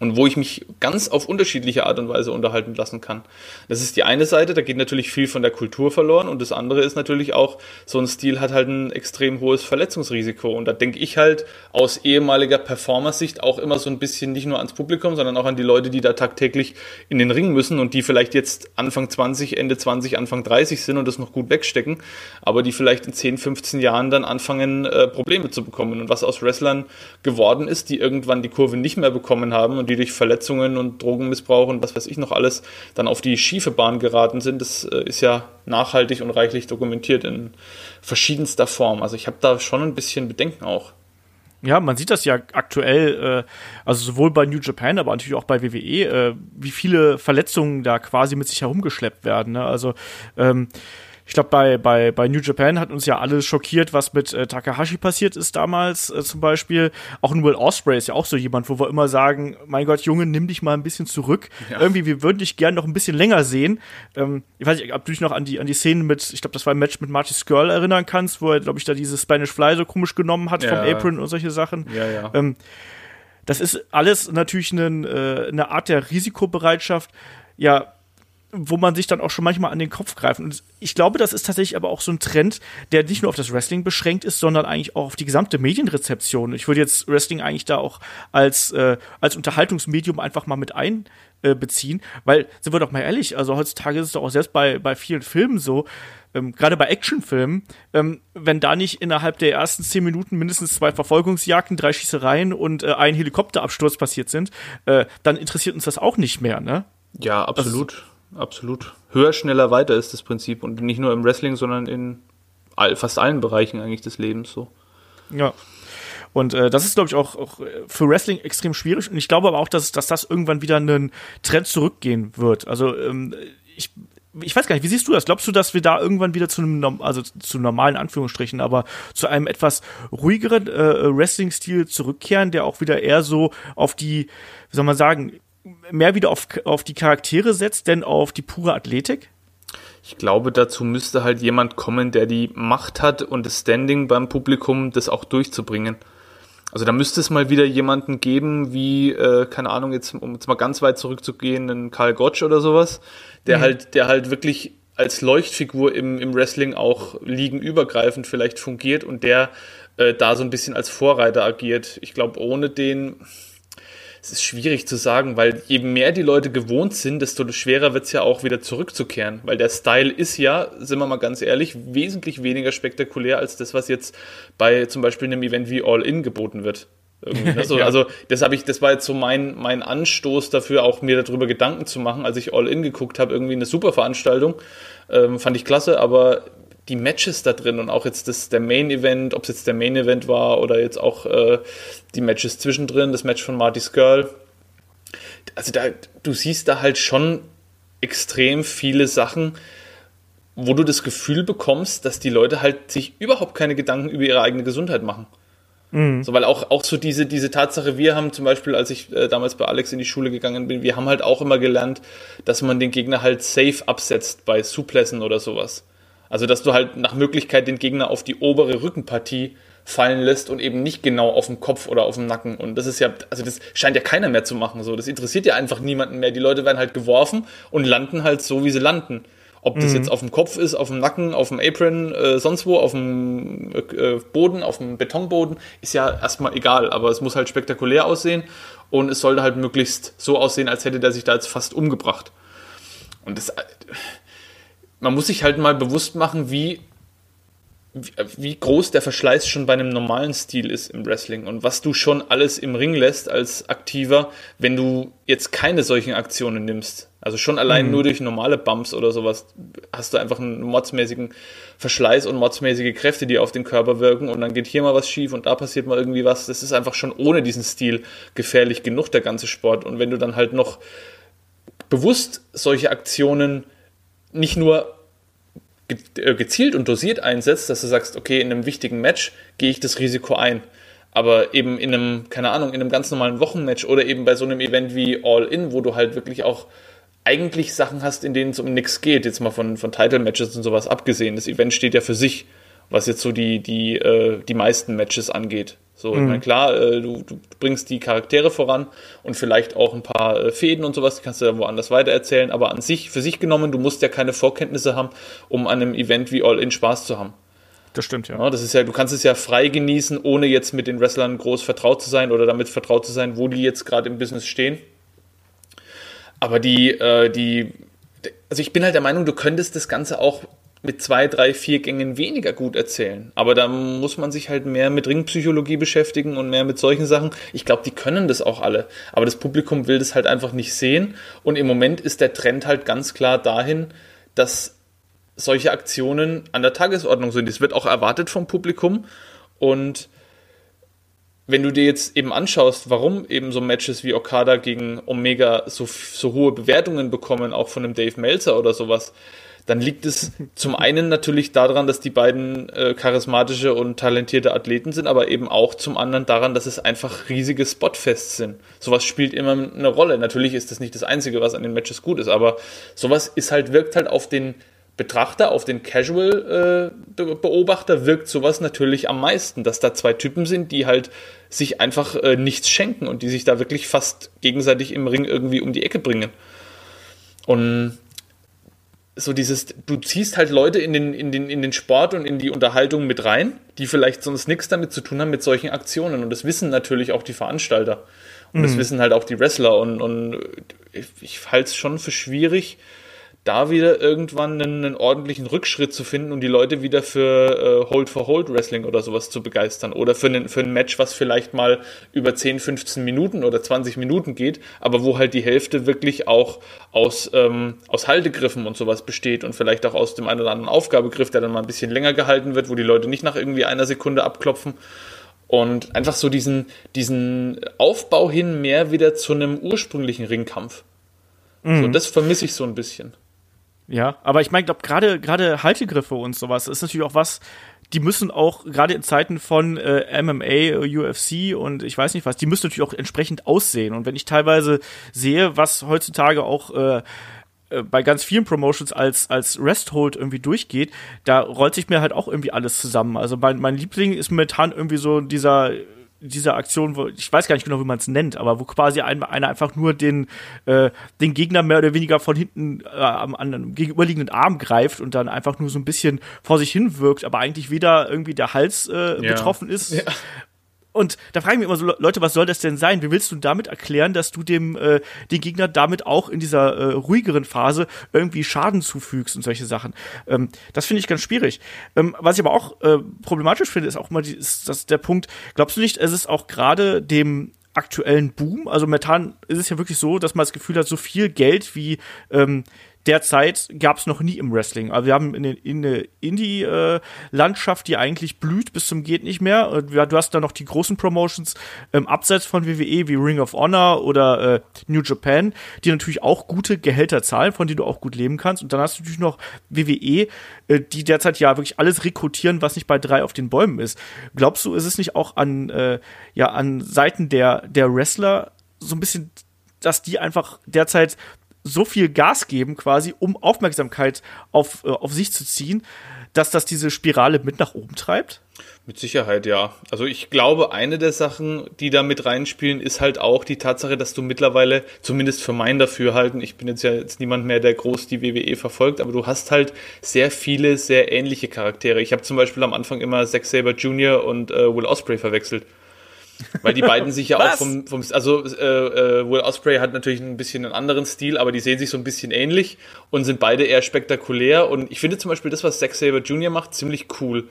und wo ich mich ganz auf unterschiedliche Art und Weise unterhalten lassen kann. Das ist die eine Seite, da geht natürlich viel von der Kultur verloren und das andere ist natürlich auch, so ein Stil hat halt ein extrem hohes Verletzungsrisiko und da denke ich halt aus ehemaliger Performersicht auch immer so ein bisschen nicht nur ans Publikum, sondern auch an die Leute, die da tagtäglich in den Ring müssen und die vielleicht jetzt Anfang 20, Ende 20, Anfang 30 sind und das noch gut wegstecken, aber die vielleicht in 10, 15 Jahren dann anfangen, äh, Probleme zu bekommen und was aus Wrestlern geworden ist, die irgendwann die Kurve nicht mehr bekommen haben und die durch Verletzungen und Drogenmissbrauch und was weiß ich noch alles dann auf die schiefe Bahn geraten sind. Das äh, ist ja nachhaltig und reichlich dokumentiert in verschiedenster Form. Also ich habe da schon ein bisschen Bedenken auch. Ja, man sieht das ja aktuell, äh, also sowohl bei New Japan, aber natürlich auch bei WWE, äh, wie viele Verletzungen da quasi mit sich herumgeschleppt werden. Ne? Also ähm, ich glaube, bei, bei, bei New Japan hat uns ja alles schockiert, was mit äh, Takahashi passiert ist damals äh, zum Beispiel. Auch ein Will Osprey ist ja auch so jemand, wo wir immer sagen, mein Gott, Junge, nimm dich mal ein bisschen zurück. Ja. Irgendwie, wir würden dich gerne noch ein bisschen länger sehen. Ähm, ich weiß nicht, ob du dich noch an die, an die Szenen mit, ich glaube, das war ein Match mit Marty Skrull erinnern kannst, wo er, glaube ich, da dieses Spanish Fly so komisch genommen hat ja. vom Apron und solche Sachen. Ja, ja. Ähm, das ist alles natürlich eine, äh, eine Art der Risikobereitschaft, ja, wo man sich dann auch schon manchmal an den Kopf greift. Und ich glaube, das ist tatsächlich aber auch so ein Trend, der nicht nur auf das Wrestling beschränkt ist, sondern eigentlich auch auf die gesamte Medienrezeption. Ich würde jetzt Wrestling eigentlich da auch als, äh, als Unterhaltungsmedium einfach mal mit einbeziehen, äh, weil, sind wir doch mal ehrlich, also heutzutage ist es doch auch selbst bei, bei vielen Filmen so, ähm, gerade bei Actionfilmen, ähm, wenn da nicht innerhalb der ersten zehn Minuten mindestens zwei Verfolgungsjagden, drei Schießereien und äh, ein Helikopterabsturz passiert sind, äh, dann interessiert uns das auch nicht mehr, ne? Ja, absolut. Also, absolut. Höher, schneller, weiter ist das Prinzip. Und nicht nur im Wrestling, sondern in all, fast allen Bereichen eigentlich des Lebens so. Ja. Und äh, das ist, glaube ich, auch, auch für Wrestling extrem schwierig. Und ich glaube aber auch, dass, dass das irgendwann wieder einen Trend zurückgehen wird. Also ähm, ich, ich weiß gar nicht, wie siehst du das? Glaubst du, dass wir da irgendwann wieder zu einem, also zu normalen Anführungsstrichen, aber zu einem etwas ruhigeren äh, Wrestling-Stil zurückkehren, der auch wieder eher so auf die, wie soll man sagen, mehr wieder auf, auf die Charaktere setzt, denn auf die pure Athletik? Ich glaube, dazu müsste halt jemand kommen, der die Macht hat und das Standing beim Publikum, das auch durchzubringen. Also da müsste es mal wieder jemanden geben, wie, äh, keine Ahnung, jetzt, um jetzt mal ganz weit zurückzugehen, einen Karl Gotch oder sowas, der mhm. halt, der halt wirklich als Leuchtfigur im, im Wrestling auch liegenübergreifend vielleicht fungiert und der äh, da so ein bisschen als Vorreiter agiert. Ich glaube, ohne den, es ist schwierig zu sagen, weil je mehr die Leute gewohnt sind, desto schwerer wird es ja auch wieder zurückzukehren. Weil der Style ist ja, sind wir mal ganz ehrlich, wesentlich weniger spektakulär als das, was jetzt bei zum Beispiel einem Event wie All In geboten wird. Ne? So, ja. Also das habe ich, das war jetzt so mein, mein Anstoß dafür, auch mir darüber Gedanken zu machen, als ich All In geguckt habe, irgendwie eine super Veranstaltung. Ähm, fand ich klasse, aber die Matches da drin und auch jetzt das, der Main Event, ob es jetzt der Main Event war oder jetzt auch äh, die Matches zwischendrin, das Match von Marty Skirl. Also da, du siehst da halt schon extrem viele Sachen, wo du das Gefühl bekommst, dass die Leute halt sich überhaupt keine Gedanken über ihre eigene Gesundheit machen. Mhm. So, weil auch, auch so diese, diese Tatsache, wir haben zum Beispiel, als ich äh, damals bei Alex in die Schule gegangen bin, wir haben halt auch immer gelernt, dass man den Gegner halt safe absetzt bei Suplessen oder sowas. Also, dass du halt nach Möglichkeit den Gegner auf die obere Rückenpartie fallen lässt und eben nicht genau auf dem Kopf oder auf dem Nacken. Und das ist ja, also das scheint ja keiner mehr zu machen. So, das interessiert ja einfach niemanden mehr. Die Leute werden halt geworfen und landen halt so, wie sie landen. Ob das mhm. jetzt auf dem Kopf ist, auf dem Nacken, auf dem Apron, äh, sonst wo, auf dem äh, Boden, auf dem Betonboden, ist ja erstmal egal. Aber es muss halt spektakulär aussehen und es sollte halt möglichst so aussehen, als hätte der sich da jetzt fast umgebracht. Und das, man muss sich halt mal bewusst machen, wie, wie groß der Verschleiß schon bei einem normalen Stil ist im Wrestling und was du schon alles im Ring lässt als Aktiver, wenn du jetzt keine solchen Aktionen nimmst. Also schon allein mhm. nur durch normale Bumps oder sowas hast du einfach einen mordsmäßigen Verschleiß und mordsmäßige Kräfte, die auf den Körper wirken und dann geht hier mal was schief und da passiert mal irgendwie was. Das ist einfach schon ohne diesen Stil gefährlich genug, der ganze Sport. Und wenn du dann halt noch bewusst solche Aktionen nicht nur äh, gezielt und dosiert einsetzt, dass du sagst, okay, in einem wichtigen Match gehe ich das Risiko ein. Aber eben in einem, keine Ahnung, in einem ganz normalen Wochenmatch oder eben bei so einem Event wie All In, wo du halt wirklich auch eigentlich Sachen hast, in denen es um nichts geht, jetzt mal von, von Title-Matches und sowas abgesehen. Das Event steht ja für sich, was jetzt so die, die, äh, die meisten Matches angeht. So, mhm. ich meine, klar, äh, du, du bringst die Charaktere voran und vielleicht auch ein paar äh, Fäden und sowas, die kannst du dann woanders weitererzählen, aber an sich, für sich genommen, du musst ja keine Vorkenntnisse haben, um an einem Event wie All In Spaß zu haben. Das stimmt, ja. ja. Das ist ja, du kannst es ja frei genießen, ohne jetzt mit den Wrestlern groß vertraut zu sein oder damit vertraut zu sein, wo die jetzt gerade im Business stehen. Aber die, äh, die, also ich bin halt der Meinung, du könntest das Ganze auch mit zwei, drei, vier Gängen weniger gut erzählen. Aber da muss man sich halt mehr mit Ringpsychologie beschäftigen und mehr mit solchen Sachen. Ich glaube, die können das auch alle. Aber das Publikum will das halt einfach nicht sehen. Und im Moment ist der Trend halt ganz klar dahin, dass solche Aktionen an der Tagesordnung sind. Es wird auch erwartet vom Publikum. Und wenn du dir jetzt eben anschaust, warum eben so Matches wie Okada gegen Omega so, so hohe Bewertungen bekommen, auch von einem Dave Meltzer oder sowas, dann liegt es zum einen natürlich daran, dass die beiden äh, charismatische und talentierte Athleten sind, aber eben auch zum anderen daran, dass es einfach riesige Spotfests sind. Sowas spielt immer eine Rolle. Natürlich ist das nicht das Einzige, was an den Matches gut ist, aber sowas ist halt, wirkt halt auf den Betrachter, auf den Casual-Beobachter äh, wirkt sowas natürlich am meisten, dass da zwei Typen sind, die halt sich einfach äh, nichts schenken und die sich da wirklich fast gegenseitig im Ring irgendwie um die Ecke bringen. Und so dieses, du ziehst halt Leute in den, in, den, in den Sport und in die Unterhaltung mit rein, die vielleicht sonst nichts damit zu tun haben mit solchen Aktionen. Und das wissen natürlich auch die Veranstalter. Und mhm. das wissen halt auch die Wrestler. Und, und ich, ich halte es schon für schwierig, da wieder irgendwann einen, einen, ordentlichen Rückschritt zu finden und die Leute wieder für äh, Hold-for-Hold-Wrestling oder sowas zu begeistern. Oder für, einen, für ein Match, was vielleicht mal über 10, 15 Minuten oder 20 Minuten geht, aber wo halt die Hälfte wirklich auch aus, ähm, aus Haltegriffen und sowas besteht und vielleicht auch aus dem einen oder anderen Aufgabegriff, der dann mal ein bisschen länger gehalten wird, wo die Leute nicht nach irgendwie einer Sekunde abklopfen. Und einfach so diesen, diesen Aufbau hin mehr wieder zu einem ursprünglichen Ringkampf. Mhm. So, das vermisse ich so ein bisschen. Ja, aber ich meine, glaube gerade gerade Haltegriffe und sowas ist natürlich auch was, die müssen auch gerade in Zeiten von äh, MMA, UFC und ich weiß nicht was, die müssen natürlich auch entsprechend aussehen. Und wenn ich teilweise sehe, was heutzutage auch äh, äh bei ganz vielen Promotions als als Resthold irgendwie durchgeht, da rollt sich mir halt auch irgendwie alles zusammen. Also mein, mein Liebling ist momentan irgendwie so dieser dieser Aktion, wo ich weiß gar nicht genau, wie man es nennt, aber wo quasi ein, einer einfach nur den, äh, den Gegner mehr oder weniger von hinten äh, am, an gegenüberliegenden Arm greift und dann einfach nur so ein bisschen vor sich hin wirkt, aber eigentlich weder irgendwie der Hals äh, ja. betroffen ist ja. Und da fragen wir immer so, Leute, was soll das denn sein? Wie willst du damit erklären, dass du dem äh, den Gegner damit auch in dieser äh, ruhigeren Phase irgendwie Schaden zufügst und solche Sachen? Ähm, das finde ich ganz schwierig. Ähm, was ich aber auch äh, problematisch finde, ist auch mal die, ist das der Punkt. Glaubst du nicht, es ist auch gerade dem aktuellen Boom. Also momentan ist es ja wirklich so, dass man das Gefühl hat, so viel Geld wie ähm, derzeit gab es noch nie im Wrestling. Also wir haben eine, eine Indie-Landschaft, die eigentlich blüht bis zum geht nicht mehr. Du hast da noch die großen Promotions ähm, abseits von WWE wie Ring of Honor oder äh, New Japan, die natürlich auch gute Gehälter zahlen, von denen du auch gut leben kannst. Und dann hast du natürlich noch WWE, äh, die derzeit ja wirklich alles rekrutieren, was nicht bei drei auf den Bäumen ist. Glaubst du, ist es nicht auch an äh, ja an Seiten der der Wrestler so ein bisschen dass die einfach derzeit so viel Gas geben, quasi, um Aufmerksamkeit auf, äh, auf sich zu ziehen, dass das diese Spirale mit nach oben treibt? Mit Sicherheit, ja. Also ich glaube, eine der Sachen, die da mit reinspielen, ist halt auch die Tatsache, dass du mittlerweile, zumindest für mein Dafürhalten, ich bin jetzt ja jetzt niemand mehr, der groß die WWE verfolgt, aber du hast halt sehr viele, sehr ähnliche Charaktere. Ich habe zum Beispiel am Anfang immer Zack Saber Jr. und äh, Will Osprey verwechselt. Weil die beiden sich ja auch vom, vom also äh, äh, Will Osprey hat natürlich ein bisschen einen anderen Stil, aber die sehen sich so ein bisschen ähnlich und sind beide eher spektakulär. Und ich finde zum Beispiel das, was Zack Saber Jr. macht, ziemlich cool.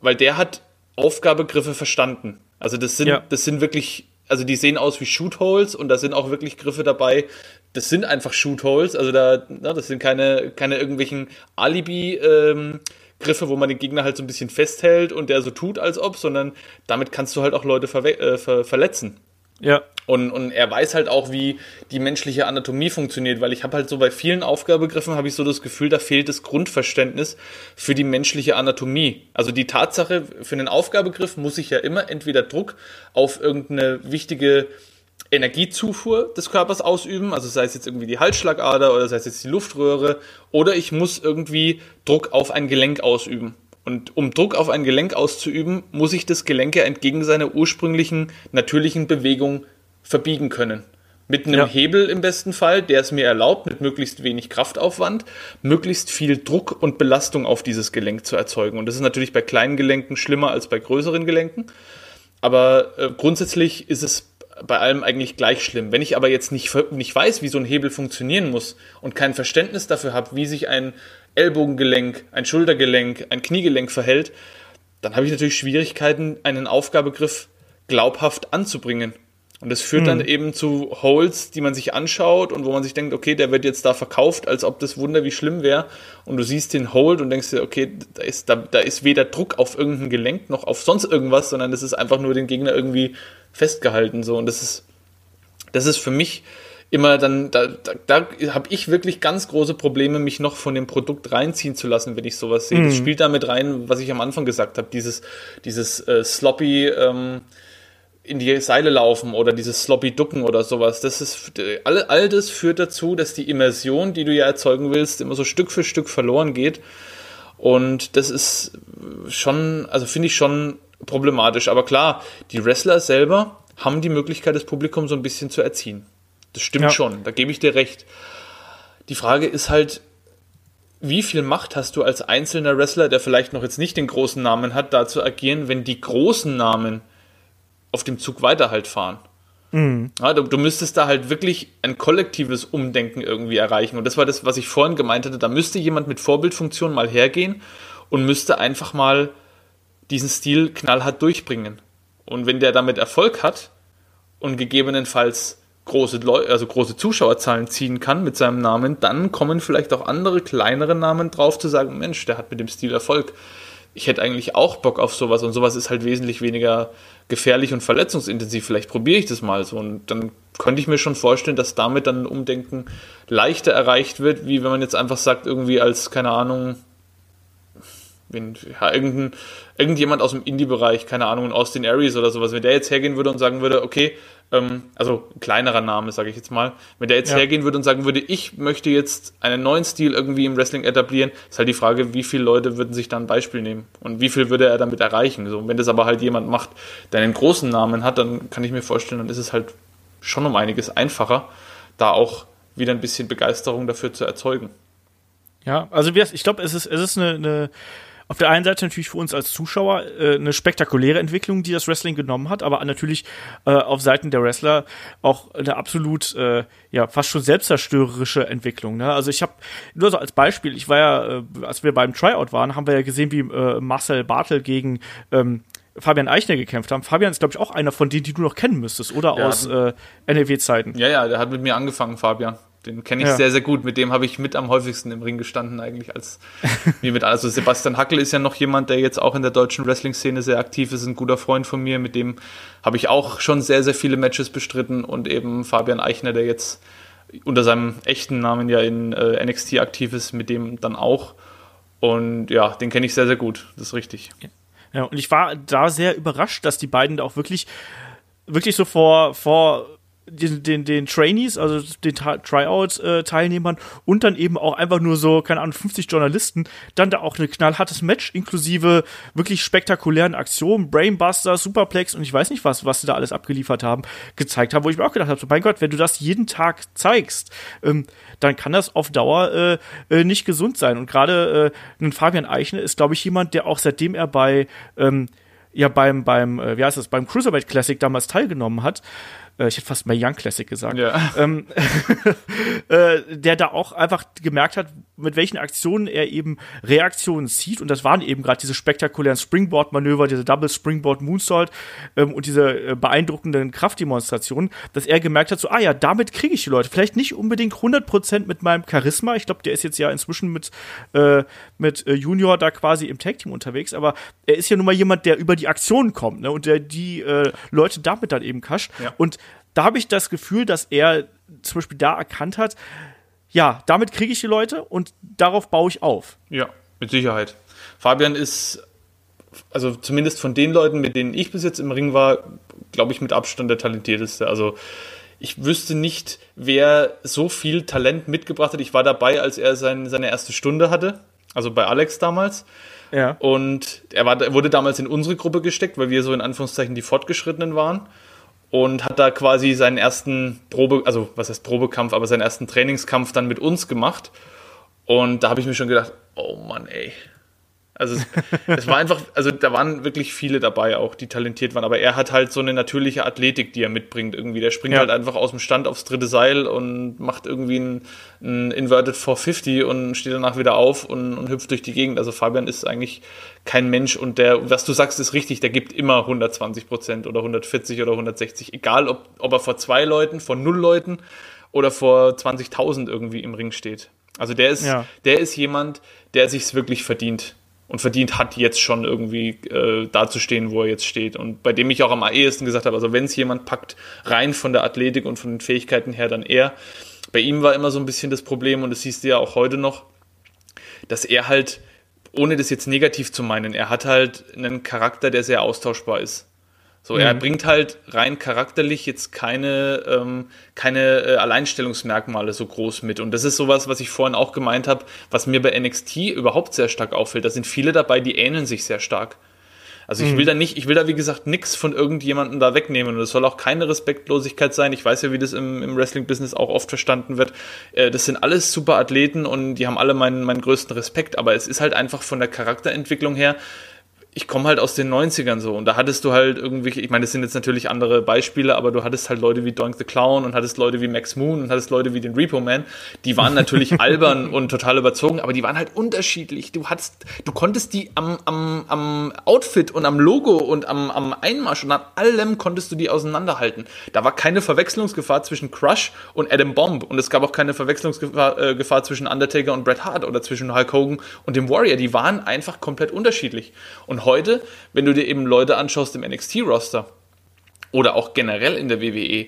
Weil der hat Aufgabegriffe verstanden. Also das sind, ja. das sind wirklich, also die sehen aus wie Shootholes und da sind auch wirklich Griffe dabei. Das sind einfach Shootholes, also da, na, das sind keine, keine irgendwelchen Alibi, ähm, Griffe, wo man den Gegner halt so ein bisschen festhält und der so tut, als ob, sondern damit kannst du halt auch Leute äh, ver verletzen. Ja. Und, und er weiß halt auch, wie die menschliche Anatomie funktioniert, weil ich habe halt so bei vielen Aufgabegriffen habe ich so das Gefühl, da fehlt das Grundverständnis für die menschliche Anatomie. Also die Tatsache, für einen Aufgabegriff muss ich ja immer entweder Druck auf irgendeine wichtige Energiezufuhr des Körpers ausüben, also sei es jetzt irgendwie die Halsschlagader oder sei es jetzt die Luftröhre, oder ich muss irgendwie Druck auf ein Gelenk ausüben. Und um Druck auf ein Gelenk auszuüben, muss ich das Gelenk ja entgegen seiner ursprünglichen natürlichen Bewegung verbiegen können. Mit einem ja. Hebel im besten Fall, der es mir erlaubt, mit möglichst wenig Kraftaufwand, möglichst viel Druck und Belastung auf dieses Gelenk zu erzeugen. Und das ist natürlich bei kleinen Gelenken schlimmer als bei größeren Gelenken. Aber äh, grundsätzlich ist es bei allem eigentlich gleich schlimm. Wenn ich aber jetzt nicht, nicht weiß, wie so ein Hebel funktionieren muss und kein Verständnis dafür habe, wie sich ein Ellbogengelenk, ein Schultergelenk, ein Kniegelenk verhält, dann habe ich natürlich Schwierigkeiten, einen Aufgabegriff glaubhaft anzubringen. Und das führt hm. dann eben zu Holes, die man sich anschaut und wo man sich denkt, okay, der wird jetzt da verkauft, als ob das Wunder wie schlimm wäre. Und du siehst den Hold und denkst dir, okay, da ist, da, da ist weder Druck auf irgendein Gelenk noch auf sonst irgendwas, sondern das ist einfach nur den Gegner irgendwie festgehalten. So. Und das ist, das ist für mich immer dann, da, da, da habe ich wirklich ganz große Probleme, mich noch von dem Produkt reinziehen zu lassen, wenn ich sowas sehe. Mhm. Das spielt damit rein, was ich am Anfang gesagt habe, dieses, dieses äh, sloppy ähm, in die Seile laufen oder dieses sloppy Ducken oder sowas. Das ist all, all das führt dazu, dass die Immersion, die du ja erzeugen willst, immer so Stück für Stück verloren geht. Und das ist schon, also finde ich schon problematisch. Aber klar, die Wrestler selber haben die Möglichkeit, das Publikum so ein bisschen zu erziehen. Das stimmt ja. schon, da gebe ich dir recht. Die Frage ist halt, wie viel Macht hast du als einzelner Wrestler, der vielleicht noch jetzt nicht den großen Namen hat, da zu agieren, wenn die großen Namen auf dem Zug weiter halt fahren? Mhm. Ja, du, du, müsstest da halt wirklich ein kollektives Umdenken irgendwie erreichen. Und das war das, was ich vorhin gemeint hatte. Da müsste jemand mit Vorbildfunktion mal hergehen und müsste einfach mal diesen Stil knallhart durchbringen. Und wenn der damit Erfolg hat und gegebenenfalls große, Leu also große Zuschauerzahlen ziehen kann mit seinem Namen, dann kommen vielleicht auch andere kleinere Namen drauf zu sagen, Mensch, der hat mit dem Stil Erfolg. Ich hätte eigentlich auch Bock auf sowas und sowas ist halt wesentlich weniger gefährlich und verletzungsintensiv. Vielleicht probiere ich das mal so und dann könnte ich mir schon vorstellen, dass damit dann ein Umdenken leichter erreicht wird, wie wenn man jetzt einfach sagt, irgendwie als, keine Ahnung, wenn ja, irgendein, irgendjemand aus dem Indie-Bereich, keine Ahnung, in Austin Aries oder sowas, wenn der jetzt hergehen würde und sagen würde, okay, ähm, also kleinerer Name, sage ich jetzt mal, wenn der jetzt ja. hergehen würde und sagen würde, ich möchte jetzt einen neuen Stil irgendwie im Wrestling etablieren, ist halt die Frage, wie viele Leute würden sich da ein Beispiel nehmen und wie viel würde er damit erreichen. So, wenn das aber halt jemand macht, der einen großen Namen hat, dann kann ich mir vorstellen, dann ist es halt schon um einiges einfacher, da auch wieder ein bisschen Begeisterung dafür zu erzeugen. Ja, also ich glaube, es ist, es ist eine, eine auf der einen Seite natürlich für uns als Zuschauer äh, eine spektakuläre Entwicklung, die das Wrestling genommen hat, aber natürlich äh, auf Seiten der Wrestler auch eine absolut, äh, ja, fast schon selbstzerstörerische Entwicklung. Ne? Also ich habe, nur so als Beispiel, ich war ja, äh, als wir beim Tryout waren, haben wir ja gesehen, wie äh, Marcel Bartel gegen ähm, Fabian Eichner gekämpft haben. Fabian ist, glaube ich, auch einer von denen, die du noch kennen müsstest, oder ja, aus äh, NRW-Zeiten. Ja, ja, der hat mit mir angefangen, Fabian. Den kenne ich ja. sehr, sehr gut. Mit dem habe ich mit am häufigsten im Ring gestanden, eigentlich als wie mit Also Sebastian Hackel ist ja noch jemand, der jetzt auch in der deutschen Wrestling-Szene sehr aktiv ist, ein guter Freund von mir. Mit dem habe ich auch schon sehr, sehr viele Matches bestritten und eben Fabian Eichner, der jetzt unter seinem echten Namen ja in äh, NXT aktiv ist, mit dem dann auch. Und ja, den kenne ich sehr, sehr gut. Das ist richtig. Ja, und ich war da sehr überrascht, dass die beiden da auch wirklich, wirklich so vor, vor den, den, den Trainees, also den Tryout-Teilnehmern und dann eben auch einfach nur so, keine Ahnung, 50 Journalisten, dann da auch ein knallhartes Match inklusive wirklich spektakulären Aktionen, Brainbuster, Superplex und ich weiß nicht was, was sie da alles abgeliefert haben, gezeigt haben, wo ich mir auch gedacht habe, so, mein Gott, wenn du das jeden Tag zeigst, ähm, dann kann das auf Dauer äh, äh, nicht gesund sein. Und gerade äh, ein Fabian Eichner ist, glaube ich, jemand, der auch seitdem er bei ähm, ja beim beim äh, wie heißt das beim Cruiserweight Classic damals teilgenommen hat, äh, ich hätte fast mal Young Classic gesagt, ja. ähm, äh, der da auch einfach gemerkt hat, mit welchen Aktionen er eben Reaktionen zieht. Und das waren eben gerade diese spektakulären Springboard-Manöver, diese Double Springboard Moonsault ähm, und diese äh, beeindruckenden Kraftdemonstrationen, dass er gemerkt hat, so, ah ja, damit kriege ich die Leute. Vielleicht nicht unbedingt 100% mit meinem Charisma. Ich glaube, der ist jetzt ja inzwischen mit, äh, mit äh, Junior da quasi im Tag-Team unterwegs, aber er ist ja nun mal jemand, der über die Aktionen kommt ne? und der die äh, Leute damit dann eben kascht. Ja. Und da habe ich das Gefühl, dass er zum Beispiel da erkannt hat, ja, damit kriege ich die Leute und darauf baue ich auf. Ja, mit Sicherheit. Fabian ist, also zumindest von den Leuten, mit denen ich bis jetzt im Ring war, glaube ich, mit Abstand der talentierteste. Also ich wüsste nicht, wer so viel Talent mitgebracht hat. Ich war dabei, als er sein, seine erste Stunde hatte, also bei Alex damals. Ja. Und er, war, er wurde damals in unsere Gruppe gesteckt, weil wir so in Anführungszeichen die Fortgeschrittenen waren und hat da quasi seinen ersten Probe, also was heißt Probekampf, aber seinen ersten Trainingskampf dann mit uns gemacht. Und da habe ich mir schon gedacht, oh Mann, ey, also es, es, war einfach, also da waren wirklich viele dabei auch, die talentiert waren, aber er hat halt so eine natürliche Athletik, die er mitbringt irgendwie. Der springt ja. halt einfach aus dem Stand aufs dritte Seil und macht irgendwie ein, ein Inverted 450 und steht danach wieder auf und, und, hüpft durch die Gegend. Also Fabian ist eigentlich kein Mensch und der, was du sagst, ist richtig, der gibt immer 120 Prozent oder 140 oder 160, egal ob, ob er vor zwei Leuten, vor null Leuten oder vor 20.000 irgendwie im Ring steht. Also der ist, ja. der ist jemand, der sich's wirklich verdient und verdient hat, jetzt schon irgendwie äh, dazustehen, wo er jetzt steht. Und bei dem ich auch am ehesten gesagt habe, also wenn es jemand packt, rein von der Athletik und von den Fähigkeiten her, dann er. Bei ihm war immer so ein bisschen das Problem, und das siehst du ja auch heute noch, dass er halt, ohne das jetzt negativ zu meinen, er hat halt einen Charakter, der sehr austauschbar ist. So, mhm. er bringt halt rein charakterlich jetzt keine, ähm, keine äh, Alleinstellungsmerkmale so groß mit. Und das ist sowas, was ich vorhin auch gemeint habe, was mir bei NXT überhaupt sehr stark auffällt. Da sind viele dabei, die ähneln sich sehr stark. Also ich will da nicht, ich will da wie gesagt nichts von irgendjemandem da wegnehmen und es soll auch keine Respektlosigkeit sein. Ich weiß ja, wie das im, im Wrestling-Business auch oft verstanden wird. Äh, das sind alles super Athleten und die haben alle meinen, meinen größten Respekt, aber es ist halt einfach von der Charakterentwicklung her ich komme halt aus den 90ern so und da hattest du halt irgendwie, ich meine, das sind jetzt natürlich andere Beispiele, aber du hattest halt Leute wie Doink the Clown und hattest Leute wie Max Moon und hattest Leute wie den Repo Man, die waren natürlich albern und total überzogen, aber die waren halt unterschiedlich. Du hattest, du konntest die am, am, am Outfit und am Logo und am, am Einmarsch und an allem konntest du die auseinanderhalten. Da war keine Verwechslungsgefahr zwischen Crush und Adam Bomb und es gab auch keine Verwechslungsgefahr äh, Gefahr zwischen Undertaker und Bret Hart oder zwischen Hulk Hogan und dem Warrior. Die waren einfach komplett unterschiedlich. Und heute, wenn du dir eben Leute anschaust im NXT-Roster oder auch generell in der WWE,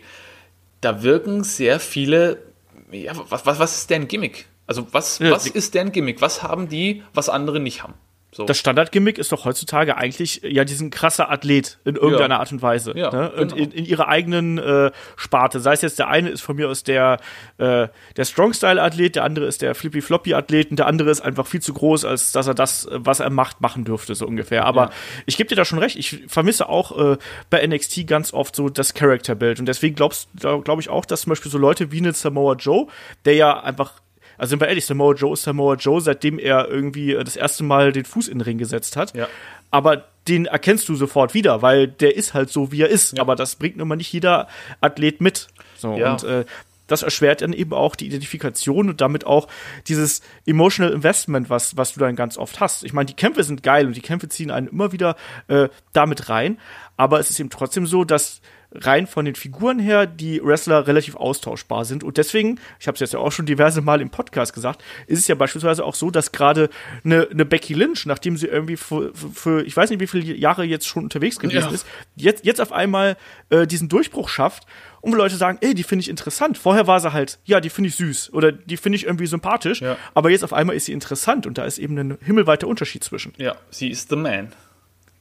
da wirken sehr viele, ja, was, was, was ist deren Gimmick? Also was, ja, was ist deren Gimmick? Was haben die, was andere nicht haben? So. Das Standardgimmick ist doch heutzutage eigentlich ja diesen krasser Athlet in irgendeiner ja. Art und Weise. Ja, ne? genau. in, in ihrer eigenen äh, Sparte. Sei es jetzt der eine ist von mir aus der, äh, der Strong-Style-Athlet, der andere ist der Flippy-Floppy-Athlet und der andere ist einfach viel zu groß, als dass er das, was er macht, machen dürfte, so ungefähr. Aber ja. ich gebe dir da schon recht, ich vermisse auch äh, bei NXT ganz oft so das Character-Bild. Und deswegen glaubst, glaube ich auch, dass zum Beispiel so Leute wie eine Samoa Joe, der ja einfach also sind wir ehrlich, Samoa Joe ist Samoa Joe, seitdem er irgendwie äh, das erste Mal den Fuß in den Ring gesetzt hat. Ja. Aber den erkennst du sofort wieder, weil der ist halt so, wie er ist. Ja. Aber das bringt nun mal nicht jeder Athlet mit. So, ja. und äh, das erschwert dann eben auch die Identifikation und damit auch dieses Emotional Investment, was, was du dann ganz oft hast. Ich meine, die Kämpfe sind geil und die Kämpfe ziehen einen immer wieder äh, damit rein, aber es ist eben trotzdem so, dass rein von den Figuren her die Wrestler relativ austauschbar sind. Und deswegen, ich habe es jetzt ja auch schon diverse Mal im Podcast gesagt, ist es ja beispielsweise auch so, dass gerade eine, eine Becky Lynch, nachdem sie irgendwie für, für, ich weiß nicht, wie viele Jahre jetzt schon unterwegs gewesen ja. ist, jetzt, jetzt auf einmal äh, diesen Durchbruch schafft und wo Leute sagen, ey, die finde ich interessant. Vorher war sie halt, ja, die finde ich süß oder die finde ich irgendwie sympathisch, ja. aber jetzt auf einmal ist sie interessant und da ist eben ein himmelweiter Unterschied zwischen. Ja, sie ist the man.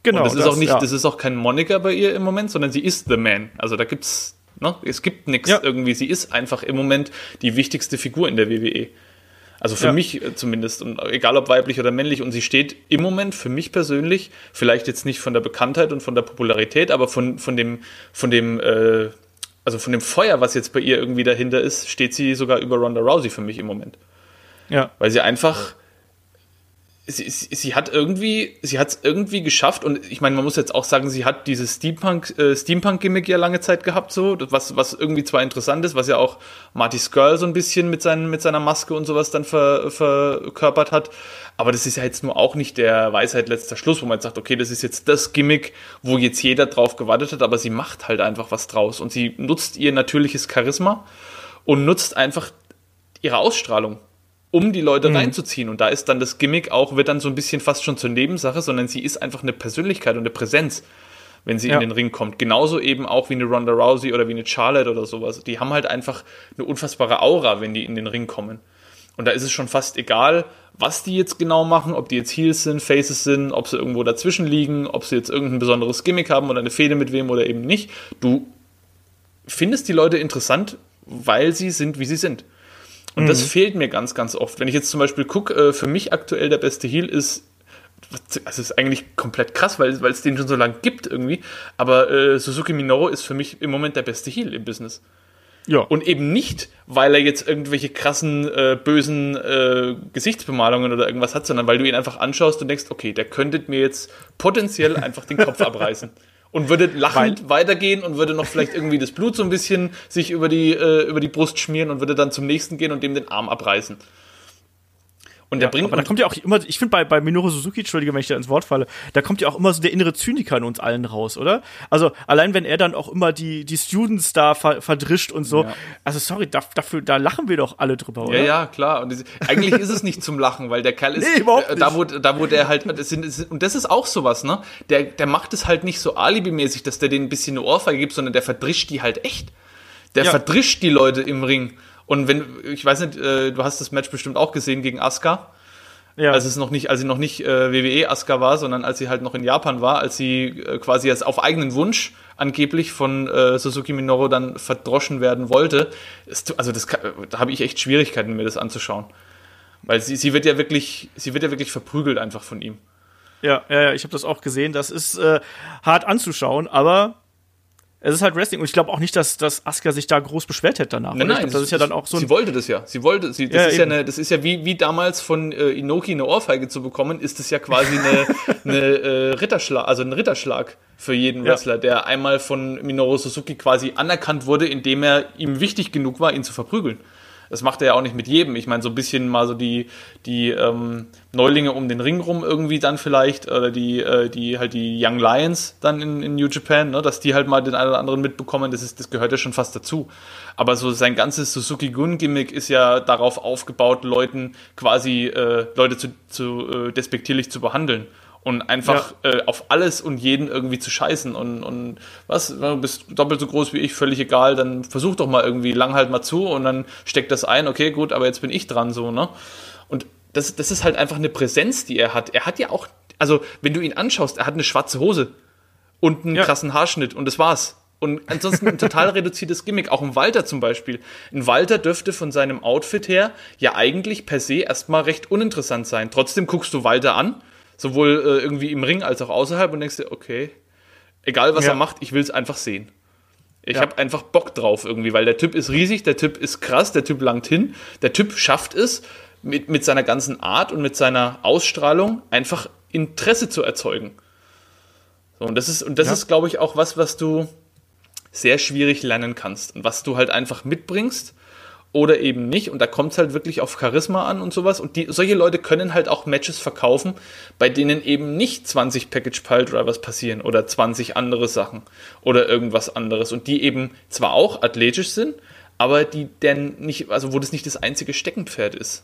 Genau. Und das, das ist auch nicht, ja. das ist auch kein Moniker bei ihr im Moment, sondern sie ist The Man. Also da gibt's, ne, es gibt nichts ja. irgendwie. Sie ist einfach im Moment die wichtigste Figur in der WWE. Also für ja. mich äh, zumindest, und egal ob weiblich oder männlich, und sie steht im Moment für mich persönlich, vielleicht jetzt nicht von der Bekanntheit und von der Popularität, aber von, von dem, von dem, äh, also von dem Feuer, was jetzt bei ihr irgendwie dahinter ist, steht sie sogar über Ronda Rousey für mich im Moment. Ja. Weil sie einfach sie, sie, hat irgendwie, sie hat es irgendwie geschafft und ich meine, man muss jetzt auch sagen, sie hat dieses Steampunk, äh, Steampunk-Gimmick ja lange Zeit gehabt, so, was, was irgendwie zwar interessant ist, was ja auch Marty Skrull so ein bisschen mit, seinen, mit seiner Maske und sowas dann ver, verkörpert hat, aber das ist ja jetzt nur auch nicht der Weisheit letzter Schluss, wo man jetzt sagt, okay, das ist jetzt das Gimmick, wo jetzt jeder drauf gewartet hat, aber sie macht halt einfach was draus und sie nutzt ihr natürliches Charisma und nutzt einfach ihre Ausstrahlung um die Leute mhm. reinzuziehen. Und da ist dann das Gimmick auch, wird dann so ein bisschen fast schon zur Nebensache, sondern sie ist einfach eine Persönlichkeit und eine Präsenz, wenn sie ja. in den Ring kommt. Genauso eben auch wie eine Ronda Rousey oder wie eine Charlotte oder sowas. Die haben halt einfach eine unfassbare Aura, wenn die in den Ring kommen. Und da ist es schon fast egal, was die jetzt genau machen, ob die jetzt Heels sind, Faces sind, ob sie irgendwo dazwischen liegen, ob sie jetzt irgendein besonderes Gimmick haben oder eine Fehde mit wem oder eben nicht. Du findest die Leute interessant, weil sie sind, wie sie sind. Und mhm. das fehlt mir ganz, ganz oft. Wenn ich jetzt zum Beispiel gucke, äh, für mich aktuell der beste Heal ist also ist eigentlich komplett krass, weil, es den schon so lange gibt irgendwie. Aber äh, Suzuki Minoru ist für mich im Moment der beste Heal im Business. Ja. Und eben nicht, weil er jetzt irgendwelche krassen, äh, bösen äh, Gesichtsbemalungen oder irgendwas hat, sondern weil du ihn einfach anschaust und denkst, okay, der könnte mir jetzt potenziell einfach den Kopf abreißen und würde lachend Weil, weitergehen und würde noch vielleicht irgendwie das Blut so ein bisschen sich über die, äh, über die Brust schmieren und würde dann zum nächsten gehen und dem den Arm abreißen. Und der ja, bringt. Aber da kommt ja auch immer, ich finde bei, bei Minoru Suzuki, entschuldige, wenn ich da ins Wort falle, da kommt ja auch immer so der innere Zyniker in uns allen raus, oder? Also allein wenn er dann auch immer die, die Students da ver, verdrischt und so. Ja. Also sorry, da, dafür, da lachen wir doch alle drüber, oder? Ja, ja, klar. Und das, eigentlich ist es nicht zum Lachen, weil der Kerl ist. Nee, überhaupt nicht. Da, wo, da, wo der halt. Das sind, und das ist auch sowas, ne? Der, der macht es halt nicht so alibimäßig, dass der denen ein bisschen eine Ohrfeige gibt, sondern der verdrischt die halt echt. Der ja. verdrischt die Leute im Ring. Und wenn, ich weiß nicht, äh, du hast das Match bestimmt auch gesehen gegen Asuka. Ja. Als es noch nicht, als sie noch nicht äh, WWE Asuka war, sondern als sie halt noch in Japan war, als sie äh, quasi als auf eigenen Wunsch angeblich von äh, Suzuki Minoru dann verdroschen werden wollte. Ist, also das da habe ich echt Schwierigkeiten, mir das anzuschauen. Weil sie, sie wird ja wirklich, sie wird ja wirklich verprügelt einfach von ihm. Ja, ja, ja ich habe das auch gesehen. Das ist äh, hart anzuschauen, aber es ist halt Wrestling und ich glaube auch nicht, dass, dass Asuka sich da groß beschwert hätte danach. Nein, nein, glaub, das ist ja dann auch so. Sie wollte das ja. Sie wollte, sie, das ja, ist eben. ja eine, das ist ja wie, wie damals von äh, Inoki eine Ohrfeige zu bekommen, ist das ja quasi eine, eine äh, Ritterschlag, also ein Ritterschlag für jeden Wrestler, ja. der einmal von Minoru Suzuki quasi anerkannt wurde, indem er ihm wichtig genug war, ihn zu verprügeln. Das macht er ja auch nicht mit jedem. Ich meine, so ein bisschen mal so die, die ähm, Neulinge um den Ring rum irgendwie dann vielleicht, oder die, äh, die halt die Young Lions dann in, in New Japan, ne, dass die halt mal den einen oder anderen mitbekommen, das, ist, das gehört ja schon fast dazu. Aber so sein ganzes Suzuki-Gun-Gimmick ist ja darauf aufgebaut, Leuten quasi, äh, Leute zu, zu äh, despektierlich zu behandeln und einfach ja. äh, auf alles und jeden irgendwie zu scheißen und, und was, du bist doppelt so groß wie ich, völlig egal, dann versuch doch mal irgendwie, lang halt mal zu und dann steckt das ein, okay, gut, aber jetzt bin ich dran, so, ne? Und das, das ist halt einfach eine Präsenz, die er hat. Er hat ja auch, also wenn du ihn anschaust, er hat eine schwarze Hose und einen ja. krassen Haarschnitt und das war's. Und ansonsten ein total reduziertes Gimmick. Auch ein Walter zum Beispiel. Ein Walter dürfte von seinem Outfit her ja eigentlich per se erstmal recht uninteressant sein. Trotzdem guckst du Walter an sowohl äh, irgendwie im Ring als auch außerhalb und denkst dir, okay, egal was ja. er macht, ich will es einfach sehen. Ich ja. habe einfach Bock drauf irgendwie, weil der Typ ist riesig, der Typ ist krass, der Typ langt hin, der Typ schafft es, mit, mit seiner ganzen Art und mit seiner Ausstrahlung einfach Interesse zu erzeugen. So, und das ist, und das ja. ist, glaube ich, auch was, was du sehr schwierig lernen kannst und was du halt einfach mitbringst oder eben nicht. Und da kommt es halt wirklich auf Charisma an und sowas. Und die, solche Leute können halt auch Matches verkaufen, bei denen eben nicht 20 Package Pile Drivers passieren oder 20 andere Sachen oder irgendwas anderes. Und die eben zwar auch athletisch sind, aber die denn nicht, also wo das nicht das einzige Steckenpferd ist.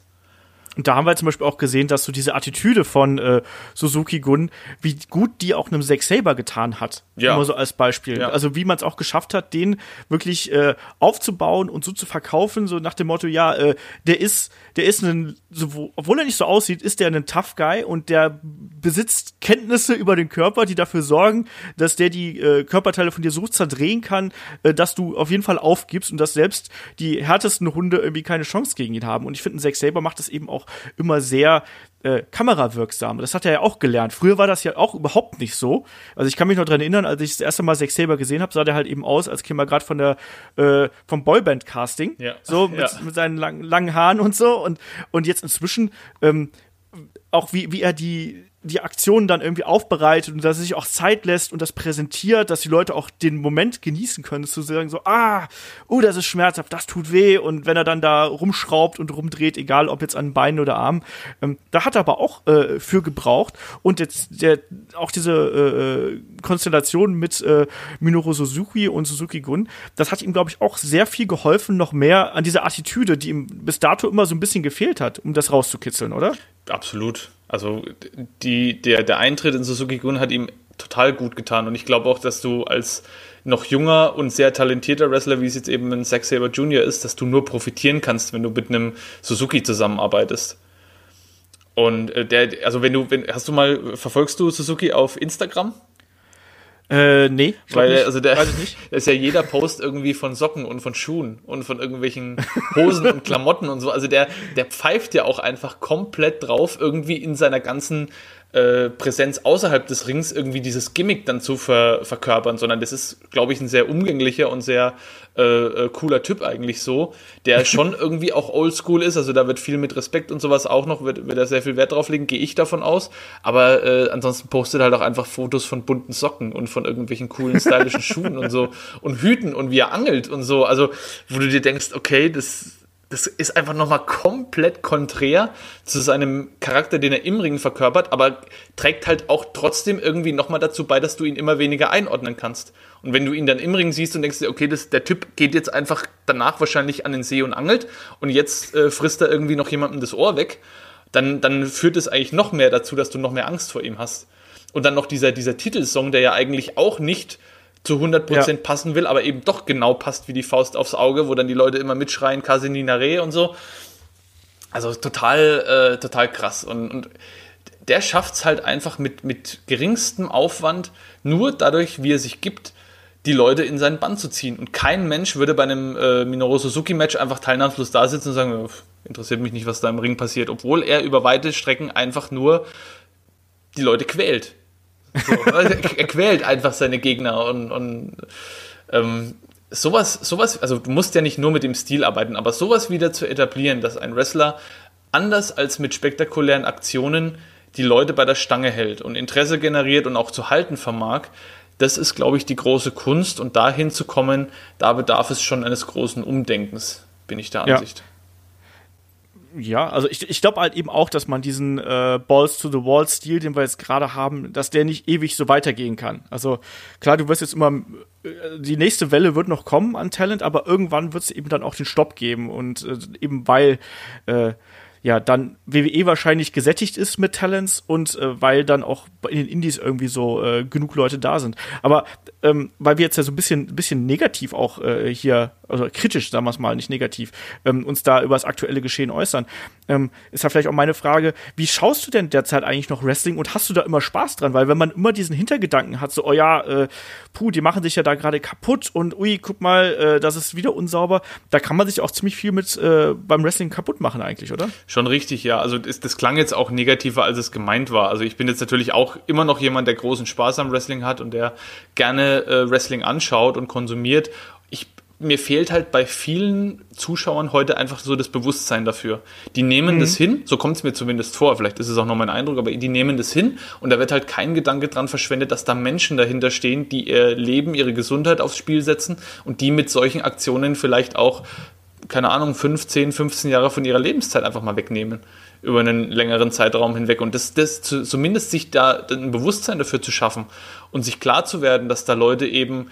Und da haben wir zum Beispiel auch gesehen, dass so diese Attitüde von äh, Suzuki Gun, wie gut die auch einem Zack Saber getan hat. Ja. Immer so als Beispiel. Ja. Also wie man es auch geschafft hat, den wirklich äh, aufzubauen und so zu verkaufen, so nach dem Motto, ja, äh, der ist, der ist ein, so, obwohl er nicht so aussieht, ist der ein Tough Guy und der besitzt Kenntnisse über den Körper, die dafür sorgen, dass der die äh, Körperteile von dir so zerdrehen kann, äh, dass du auf jeden Fall aufgibst und dass selbst die härtesten Hunde irgendwie keine Chance gegen ihn haben. Und ich finde, Zack Saber macht das eben auch immer sehr äh, kamerawirksam. Das hat er ja auch gelernt. Früher war das ja auch überhaupt nicht so. Also ich kann mich noch dran erinnern, als ich das erste Mal Zack Saber gesehen habe, sah der halt eben aus, als käme er gerade von der äh, vom Boyband-Casting. Ja. So mit, ja. mit seinen lang, langen Haaren und so. Und, und jetzt inzwischen ähm, auch wie, wie er die die Aktionen dann irgendwie aufbereitet und dass er sich auch Zeit lässt und das präsentiert, dass die Leute auch den Moment genießen können, zu sagen so, ah, oh, das ist schmerzhaft, das tut weh und wenn er dann da rumschraubt und rumdreht, egal ob jetzt an Beinen oder Armen, ähm, da hat er aber auch äh, für gebraucht und jetzt der, auch diese äh, Konstellation mit äh, Minoru Suzuki und Suzuki Gun, das hat ihm, glaube ich, auch sehr viel geholfen, noch mehr an dieser Attitüde, die ihm bis dato immer so ein bisschen gefehlt hat, um das rauszukitzeln, oder? Absolut. Also die, der, der Eintritt in Suzuki Gun hat ihm total gut getan. Und ich glaube auch, dass du als noch junger und sehr talentierter Wrestler, wie es jetzt eben ein Zack Saber Jr. ist, dass du nur profitieren kannst, wenn du mit einem Suzuki zusammenarbeitest. Und äh, der, also wenn du, wenn, hast du mal, verfolgst du Suzuki auf Instagram? Äh, nee. Weil, nicht. also der, Weiß ich nicht. ist ja jeder Post irgendwie von Socken und von Schuhen und von irgendwelchen Hosen und Klamotten und so. Also der, der pfeift ja auch einfach komplett drauf, irgendwie in seiner ganzen äh, Präsenz außerhalb des Rings irgendwie dieses Gimmick dann zu ver verkörpern, sondern das ist, glaube ich, ein sehr umgänglicher und sehr äh, äh, cooler Typ eigentlich so, der schon irgendwie auch oldschool ist. Also da wird viel mit Respekt und sowas auch noch, wird, wird er sehr viel Wert drauf legen, gehe ich davon aus. Aber äh, ansonsten postet halt auch einfach Fotos von bunten Socken und von irgendwelchen coolen, stylischen Schuhen und so und Hüten und wie er angelt und so. Also, wo du dir denkst, okay, das das ist einfach nochmal komplett konträr zu seinem Charakter, den er im Ring verkörpert, aber trägt halt auch trotzdem irgendwie nochmal dazu bei, dass du ihn immer weniger einordnen kannst. Und wenn du ihn dann im Ring siehst und denkst dir, okay, das, der Typ geht jetzt einfach danach wahrscheinlich an den See und angelt und jetzt äh, frisst er irgendwie noch jemandem das Ohr weg, dann, dann führt es eigentlich noch mehr dazu, dass du noch mehr Angst vor ihm hast. Und dann noch dieser, dieser Titelsong, der ja eigentlich auch nicht zu 100% ja. passen will, aber eben doch genau passt wie die Faust aufs Auge, wo dann die Leute immer mitschreien, Casinina Re und so. Also total, äh, total krass. Und, und der schafft es halt einfach mit, mit geringstem Aufwand, nur dadurch, wie er sich gibt, die Leute in seinen Bann zu ziehen. Und kein Mensch würde bei einem äh, Minoru Suzuki-Match einfach teilnahmslos da sitzen und sagen, interessiert mich nicht, was da im Ring passiert, obwohl er über weite Strecken einfach nur die Leute quält. So, er quält einfach seine Gegner und, und ähm, sowas, sowas, also du musst ja nicht nur mit dem Stil arbeiten, aber sowas wieder zu etablieren, dass ein Wrestler anders als mit spektakulären Aktionen die Leute bei der Stange hält und Interesse generiert und auch zu halten vermag, das ist, glaube ich, die große Kunst und dahin zu kommen, da bedarf es schon eines großen Umdenkens, bin ich der Ansicht. Ja ja, also ich, ich glaube halt eben auch, dass man diesen äh, Balls to the Wall Stil, den wir jetzt gerade haben, dass der nicht ewig so weitergehen kann. Also klar, du wirst jetzt immer äh, die nächste Welle wird noch kommen an Talent, aber irgendwann wird es eben dann auch den Stopp geben und äh, eben weil äh, ja, dann WWE wahrscheinlich gesättigt ist mit Talents und äh, weil dann auch in den Indies irgendwie so äh, genug Leute da sind. Aber ähm, weil wir jetzt ja so ein bisschen, bisschen negativ auch äh, hier, also kritisch, sagen wir es mal, nicht negativ, ähm, uns da über das aktuelle Geschehen äußern, ähm, ist ja vielleicht auch meine Frage, wie schaust du denn derzeit eigentlich noch Wrestling und hast du da immer Spaß dran? Weil wenn man immer diesen Hintergedanken hat, so, oh ja, äh, puh, die machen sich ja da gerade kaputt und ui, guck mal, äh, das ist wieder unsauber, da kann man sich auch ziemlich viel mit äh, beim Wrestling kaputt machen eigentlich, oder? Schon richtig, ja. Also das, das klang jetzt auch negativer, als es gemeint war. Also ich bin jetzt natürlich auch immer noch jemand, der großen Spaß am Wrestling hat und der gerne äh, Wrestling anschaut und konsumiert. Ich mir fehlt halt bei vielen Zuschauern heute einfach so das Bewusstsein dafür. Die nehmen mhm. das hin, so kommt es mir zumindest vor, vielleicht ist es auch noch mein Eindruck, aber die nehmen das hin und da wird halt kein Gedanke dran verschwendet, dass da Menschen dahinter stehen, die ihr Leben, ihre Gesundheit aufs Spiel setzen und die mit solchen Aktionen vielleicht auch keine Ahnung, 15, 15 Jahre von ihrer Lebenszeit einfach mal wegnehmen über einen längeren Zeitraum hinweg. Und das, das zu, zumindest sich da ein Bewusstsein dafür zu schaffen und sich klar zu werden, dass da Leute eben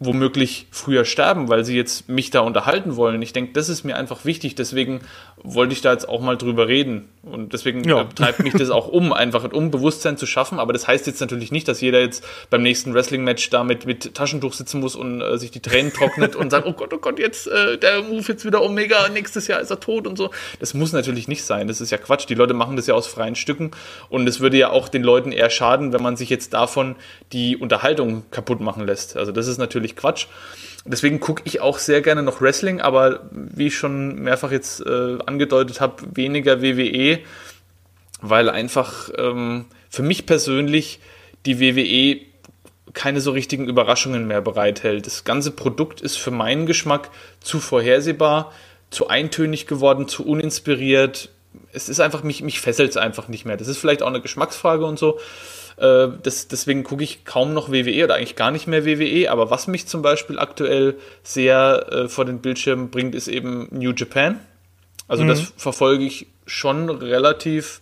womöglich früher sterben, weil sie jetzt mich da unterhalten wollen. Ich denke, das ist mir einfach wichtig. Deswegen wollte ich da jetzt auch mal drüber reden. Und deswegen ja. treibt mich das auch um, einfach um Bewusstsein zu schaffen. Aber das heißt jetzt natürlich nicht, dass jeder jetzt beim nächsten Wrestling-Match da mit, mit Taschentuch sitzen muss und äh, sich die Tränen trocknet und sagt, oh Gott, oh Gott, jetzt äh, der Move jetzt wieder Omega, nächstes Jahr ist er tot und so. Das muss natürlich nicht sein. Das ist ja Quatsch. Die Leute machen das ja aus freien Stücken. Und es würde ja auch den Leuten eher schaden, wenn man sich jetzt davon die Unterhaltung kaputt machen lässt. Also das ist natürlich Quatsch. Deswegen gucke ich auch sehr gerne noch Wrestling, aber wie ich schon mehrfach jetzt äh, angedeutet habe, weniger WWE, weil einfach ähm, für mich persönlich die WWE keine so richtigen Überraschungen mehr bereithält. Das ganze Produkt ist für meinen Geschmack zu vorhersehbar, zu eintönig geworden, zu uninspiriert. Es ist einfach, mich, mich fesselt es einfach nicht mehr. Das ist vielleicht auch eine Geschmacksfrage und so. Äh, das, deswegen gucke ich kaum noch WWE oder eigentlich gar nicht mehr WWE. Aber was mich zum Beispiel aktuell sehr äh, vor den Bildschirm bringt, ist eben New Japan. Also mhm. das verfolge ich schon relativ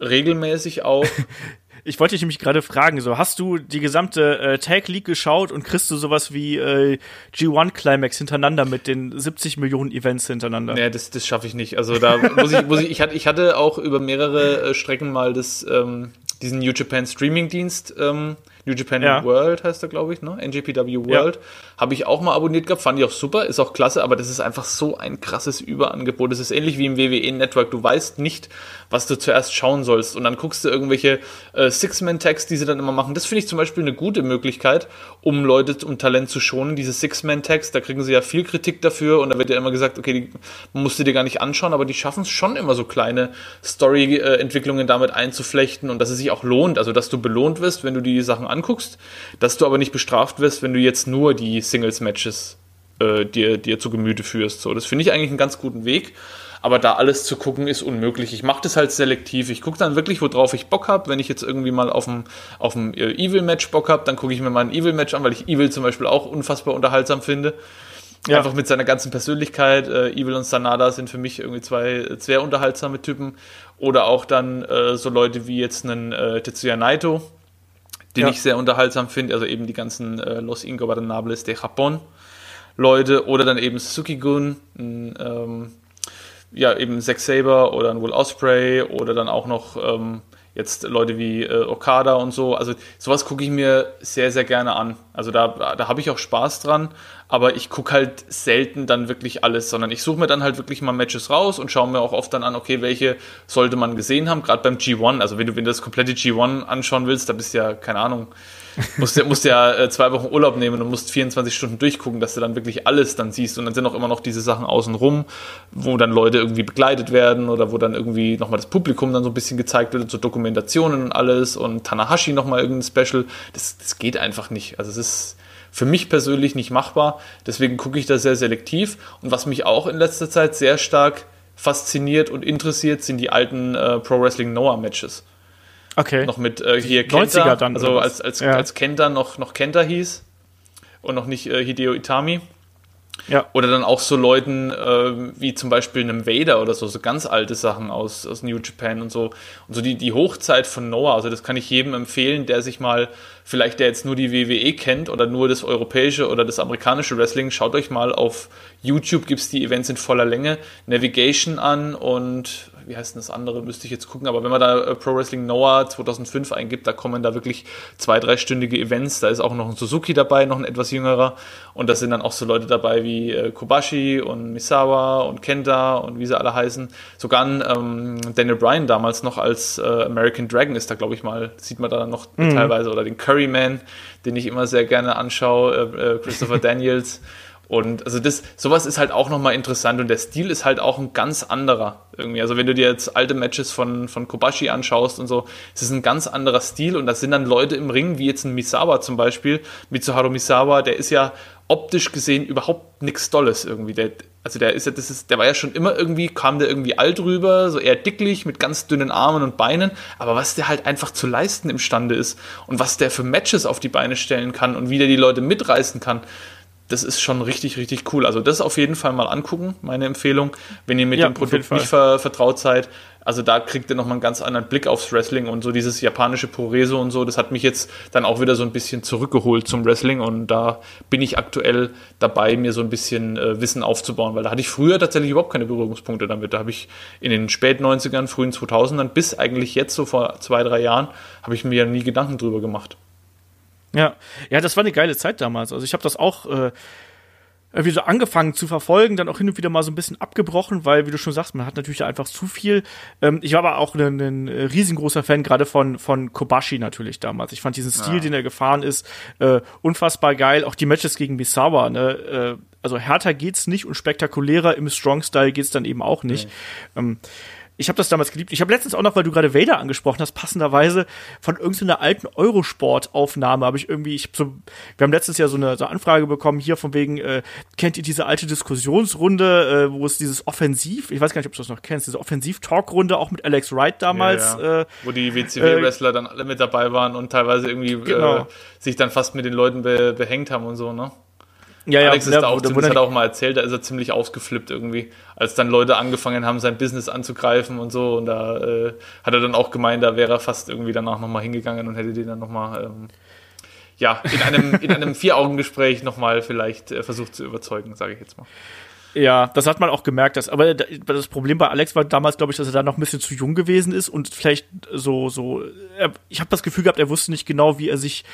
regelmäßig auch. ich wollte dich nämlich gerade fragen, so hast du die gesamte äh, Tag League geschaut und kriegst du sowas wie äh, G1 Climax hintereinander mit den 70 Millionen Events hintereinander? Nee, das, das schaffe ich nicht. Also da muss ich, muss ich, ich hatte, ich hatte auch über mehrere äh, Strecken mal das ähm, diesen New Japan Streaming Dienst, ähm, New Japan ja. World heißt er, glaube ich, ne? NJPW World. Ja. Habe ich auch mal abonniert gehabt, fand ich auch super, ist auch klasse, aber das ist einfach so ein krasses Überangebot. Das ist ähnlich wie im WWE Network. Du weißt nicht, was du zuerst schauen sollst. Und dann guckst du irgendwelche äh, Six-Man-Tags, die sie dann immer machen. Das finde ich zum Beispiel eine gute Möglichkeit, um Leute, um Talent zu schonen. Diese Six-Man-Tags, da kriegen sie ja viel Kritik dafür und da wird ja immer gesagt, okay, die musst du dir gar nicht anschauen, aber die schaffen es schon immer so kleine Story-Entwicklungen damit einzuflechten und dass es sich auch lohnt. Also, dass du belohnt wirst, wenn du die Sachen anguckst, dass du aber nicht bestraft wirst, wenn du jetzt nur die Singles-Matches äh, dir, dir zu Gemüte führst. So, das finde ich eigentlich einen ganz guten Weg. Aber da alles zu gucken, ist unmöglich. Ich mache das halt selektiv. Ich gucke dann wirklich, worauf ich Bock habe. Wenn ich jetzt irgendwie mal auf ein, auf ein äh, Evil-Match Bock habe, dann gucke ich mir mal ein Evil-Match an, weil ich Evil zum Beispiel auch unfassbar unterhaltsam finde. Ja. Einfach mit seiner ganzen Persönlichkeit. Äh, Evil und Sanada sind für mich irgendwie zwei sehr unterhaltsame Typen. Oder auch dann äh, so Leute wie jetzt einen äh, Tetsuya Naito, den ja. ich sehr unterhaltsam finde. Also eben die ganzen äh, Los Ingobernables de Japón Leute. Oder dann eben Suki-gun, ähm, ja, eben Zack Saber oder ein Will Osprey oder dann auch noch ähm, jetzt Leute wie äh, Okada und so. Also sowas gucke ich mir sehr, sehr gerne an. Also da, da habe ich auch Spaß dran, aber ich gucke halt selten dann wirklich alles, sondern ich suche mir dann halt wirklich mal Matches raus und schaue mir auch oft dann an, okay, welche sollte man gesehen haben, gerade beim G1. Also wenn du, wenn du das komplette G1 anschauen willst, da bist du ja, keine Ahnung, musst musst ja äh, zwei Wochen Urlaub nehmen und musst 24 Stunden durchgucken, dass du dann wirklich alles dann siehst. Und dann sind auch immer noch diese Sachen außenrum, wo dann Leute irgendwie begleitet werden oder wo dann irgendwie nochmal das Publikum dann so ein bisschen gezeigt wird so Dokumentationen und alles und Tanahashi nochmal irgendein Special. Das, das geht einfach nicht. Also es ist für mich persönlich nicht machbar. Deswegen gucke ich da sehr selektiv. Und was mich auch in letzter Zeit sehr stark fasziniert und interessiert, sind die alten äh, Pro Wrestling Noah Matches. Okay. Noch mit äh, hier Kenta, dann, also als, als, ja. als Kenta noch, noch Kenta hieß und noch nicht äh, Hideo Itami. Ja. Oder dann auch so Leuten äh, wie zum Beispiel einem Vader oder so, so ganz alte Sachen aus, aus New Japan und so. Und so die, die Hochzeit von Noah, also das kann ich jedem empfehlen, der sich mal, vielleicht der jetzt nur die WWE kennt oder nur das europäische oder das amerikanische Wrestling, schaut euch mal auf YouTube, gibt es die Events in voller Länge, Navigation an und wie heißt denn das andere, müsste ich jetzt gucken, aber wenn man da äh, Pro Wrestling Noah 2005 eingibt, da kommen da wirklich zwei, dreistündige Events, da ist auch noch ein Suzuki dabei, noch ein etwas jüngerer und da sind dann auch so Leute dabei wie äh, Kobashi und Misawa und Kenta und wie sie alle heißen. Sogar ein ähm, Daniel Bryan damals noch als äh, American Dragon ist da, glaube ich mal, sieht man da noch mhm. teilweise oder den Curryman, den ich immer sehr gerne anschaue, äh, äh Christopher Daniels. Und also das, sowas ist halt auch nochmal interessant und der Stil ist halt auch ein ganz anderer irgendwie. Also wenn du dir jetzt alte Matches von, von Kobashi anschaust und so, es ist ein ganz anderer Stil und das sind dann Leute im Ring, wie jetzt ein Misawa zum Beispiel, Mitsuharu Misawa, der ist ja optisch gesehen überhaupt nichts Dolles irgendwie. Der, also der ist ja, das ist, der war ja schon immer irgendwie, kam der irgendwie alt rüber, so eher dicklich, mit ganz dünnen Armen und Beinen, aber was der halt einfach zu leisten imstande ist und was der für Matches auf die Beine stellen kann und wie der die Leute mitreißen kann, das ist schon richtig, richtig cool. Also das auf jeden Fall mal angucken, meine Empfehlung, wenn ihr mit ja, dem Produkt nicht ver vertraut seid. Also da kriegt ihr nochmal einen ganz anderen Blick aufs Wrestling und so dieses japanische Pureso und so, das hat mich jetzt dann auch wieder so ein bisschen zurückgeholt zum Wrestling und da bin ich aktuell dabei, mir so ein bisschen äh, Wissen aufzubauen, weil da hatte ich früher tatsächlich überhaupt keine Berührungspunkte damit. Da habe ich in den späten 90ern, frühen 2000ern bis eigentlich jetzt so vor zwei, drei Jahren, habe ich mir ja nie Gedanken drüber gemacht. Ja, ja, das war eine geile Zeit damals. Also ich habe das auch äh, irgendwie so angefangen zu verfolgen, dann auch hin und wieder mal so ein bisschen abgebrochen, weil, wie du schon sagst, man hat natürlich einfach zu viel. Ähm, ich war aber auch ein, ein riesengroßer Fan, gerade von, von Kobashi natürlich damals. Ich fand diesen Stil, ja. den er gefahren ist, äh, unfassbar geil. Auch die Matches gegen Misawa, ne? Äh, also härter geht's nicht und spektakulärer im Strong-Style geht's dann eben auch nicht. Nee. Ähm, ich habe das damals geliebt. Ich habe letztens auch noch, weil du gerade Vader angesprochen hast, passenderweise von irgendeiner alten Eurosport-Aufnahme habe ich irgendwie, ich hab so, wir haben letztes Jahr so eine, so eine Anfrage bekommen hier von wegen, äh, kennt ihr diese alte Diskussionsrunde, äh, wo es dieses Offensiv, ich weiß gar nicht, ob du das noch kennst, diese Offensiv-Talk-Runde auch mit Alex Wright damals. Ja, ja. Äh, wo die WCW-Wrestler äh, dann alle mit dabei waren und teilweise irgendwie genau. äh, sich dann fast mit den Leuten be behängt haben und so, ne? Ja, ja, Alex ist da auch, da ziemlich, hat auch mal erzählt, da ist er ziemlich ausgeflippt irgendwie, als dann Leute angefangen haben, sein Business anzugreifen und so. Und da äh, hat er dann auch gemeint, da wäre er fast irgendwie danach nochmal hingegangen und hätte den dann nochmal, ähm, ja, in einem, in einem Vier-Augen-Gespräch nochmal vielleicht äh, versucht zu überzeugen, sage ich jetzt mal. Ja, das hat man auch gemerkt, dass, aber das Problem bei Alex war damals, glaube ich, dass er da noch ein bisschen zu jung gewesen ist und vielleicht so, so, er, ich habe das Gefühl gehabt, er wusste nicht genau, wie er sich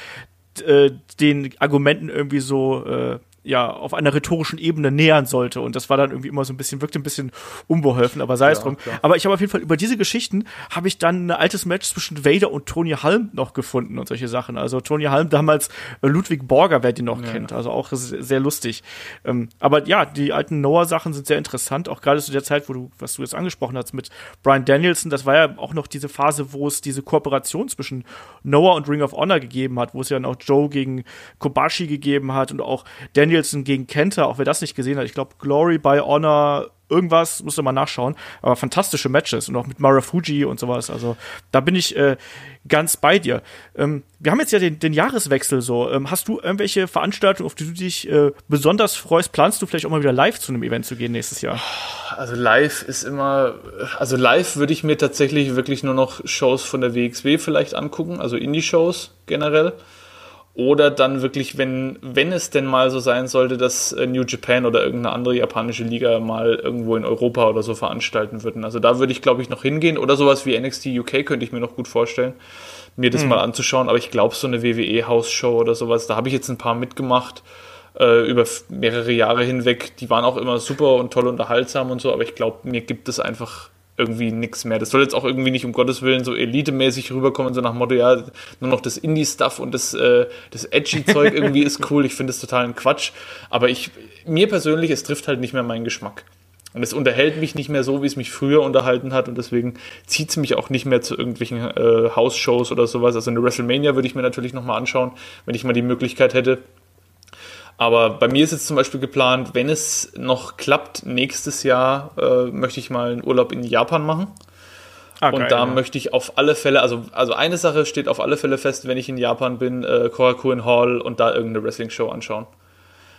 äh, den Argumenten irgendwie so äh, ja, auf einer rhetorischen Ebene nähern sollte. Und das war dann irgendwie immer so ein bisschen, wirkte ein bisschen unbeholfen, aber sei ja, es drum. Klar. Aber ich habe auf jeden Fall über diese Geschichten habe ich dann ein altes Match zwischen Vader und Tony Halm noch gefunden und solche Sachen. Also Tony Halm damals äh, Ludwig Borger, wer den noch ja. kennt. Also auch sehr lustig. Ähm, aber ja, die alten Noah-Sachen sind sehr interessant, auch gerade zu der Zeit, wo du, was du jetzt angesprochen hast mit Brian Danielson, das war ja auch noch diese Phase, wo es diese Kooperation zwischen Noah und Ring of Honor gegeben hat, wo es ja dann auch Joe gegen Kobashi gegeben hat und auch Daniel Danielson gegen Kenta, auch wer das nicht gesehen hat, ich glaube Glory by Honor irgendwas, musst du mal nachschauen. Aber fantastische Matches und auch mit Marafuji und sowas. Also da bin ich äh, ganz bei dir. Ähm, wir haben jetzt ja den, den Jahreswechsel so. Ähm, hast du irgendwelche Veranstaltungen, auf die du dich äh, besonders freust? Planst du vielleicht auch mal wieder live zu einem Event zu gehen nächstes Jahr? Also live ist immer, also live würde ich mir tatsächlich wirklich nur noch Shows von der WXW vielleicht angucken, also Indie-Shows generell. Oder dann wirklich, wenn, wenn es denn mal so sein sollte, dass äh, New Japan oder irgendeine andere japanische Liga mal irgendwo in Europa oder so veranstalten würden. Also da würde ich, glaube ich, noch hingehen. Oder sowas wie NXT UK könnte ich mir noch gut vorstellen, mir das hm. mal anzuschauen. Aber ich glaube, so eine WWE-House-Show oder sowas, da habe ich jetzt ein paar mitgemacht äh, über mehrere Jahre hinweg. Die waren auch immer super und toll unterhaltsam und so. Aber ich glaube, mir gibt es einfach irgendwie nichts mehr. Das soll jetzt auch irgendwie nicht um Gottes Willen so elitemäßig rüberkommen, so nach Motto, ja, nur noch das Indie-Stuff und das, äh, das Edgy-Zeug irgendwie ist cool. Ich finde es total ein Quatsch. Aber ich, mir persönlich, es trifft halt nicht mehr meinen Geschmack. Und es unterhält mich nicht mehr so, wie es mich früher unterhalten hat. Und deswegen zieht es mich auch nicht mehr zu irgendwelchen äh, House-Shows oder sowas. Also eine WrestleMania würde ich mir natürlich nochmal anschauen, wenn ich mal die Möglichkeit hätte. Aber bei mir ist jetzt zum Beispiel geplant, wenn es noch klappt, nächstes Jahr äh, möchte ich mal einen Urlaub in Japan machen. Ah, und da ja. möchte ich auf alle Fälle, also, also eine Sache steht auf alle Fälle fest, wenn ich in Japan bin, äh, Korakuen Hall und da irgendeine Wrestling-Show anschauen.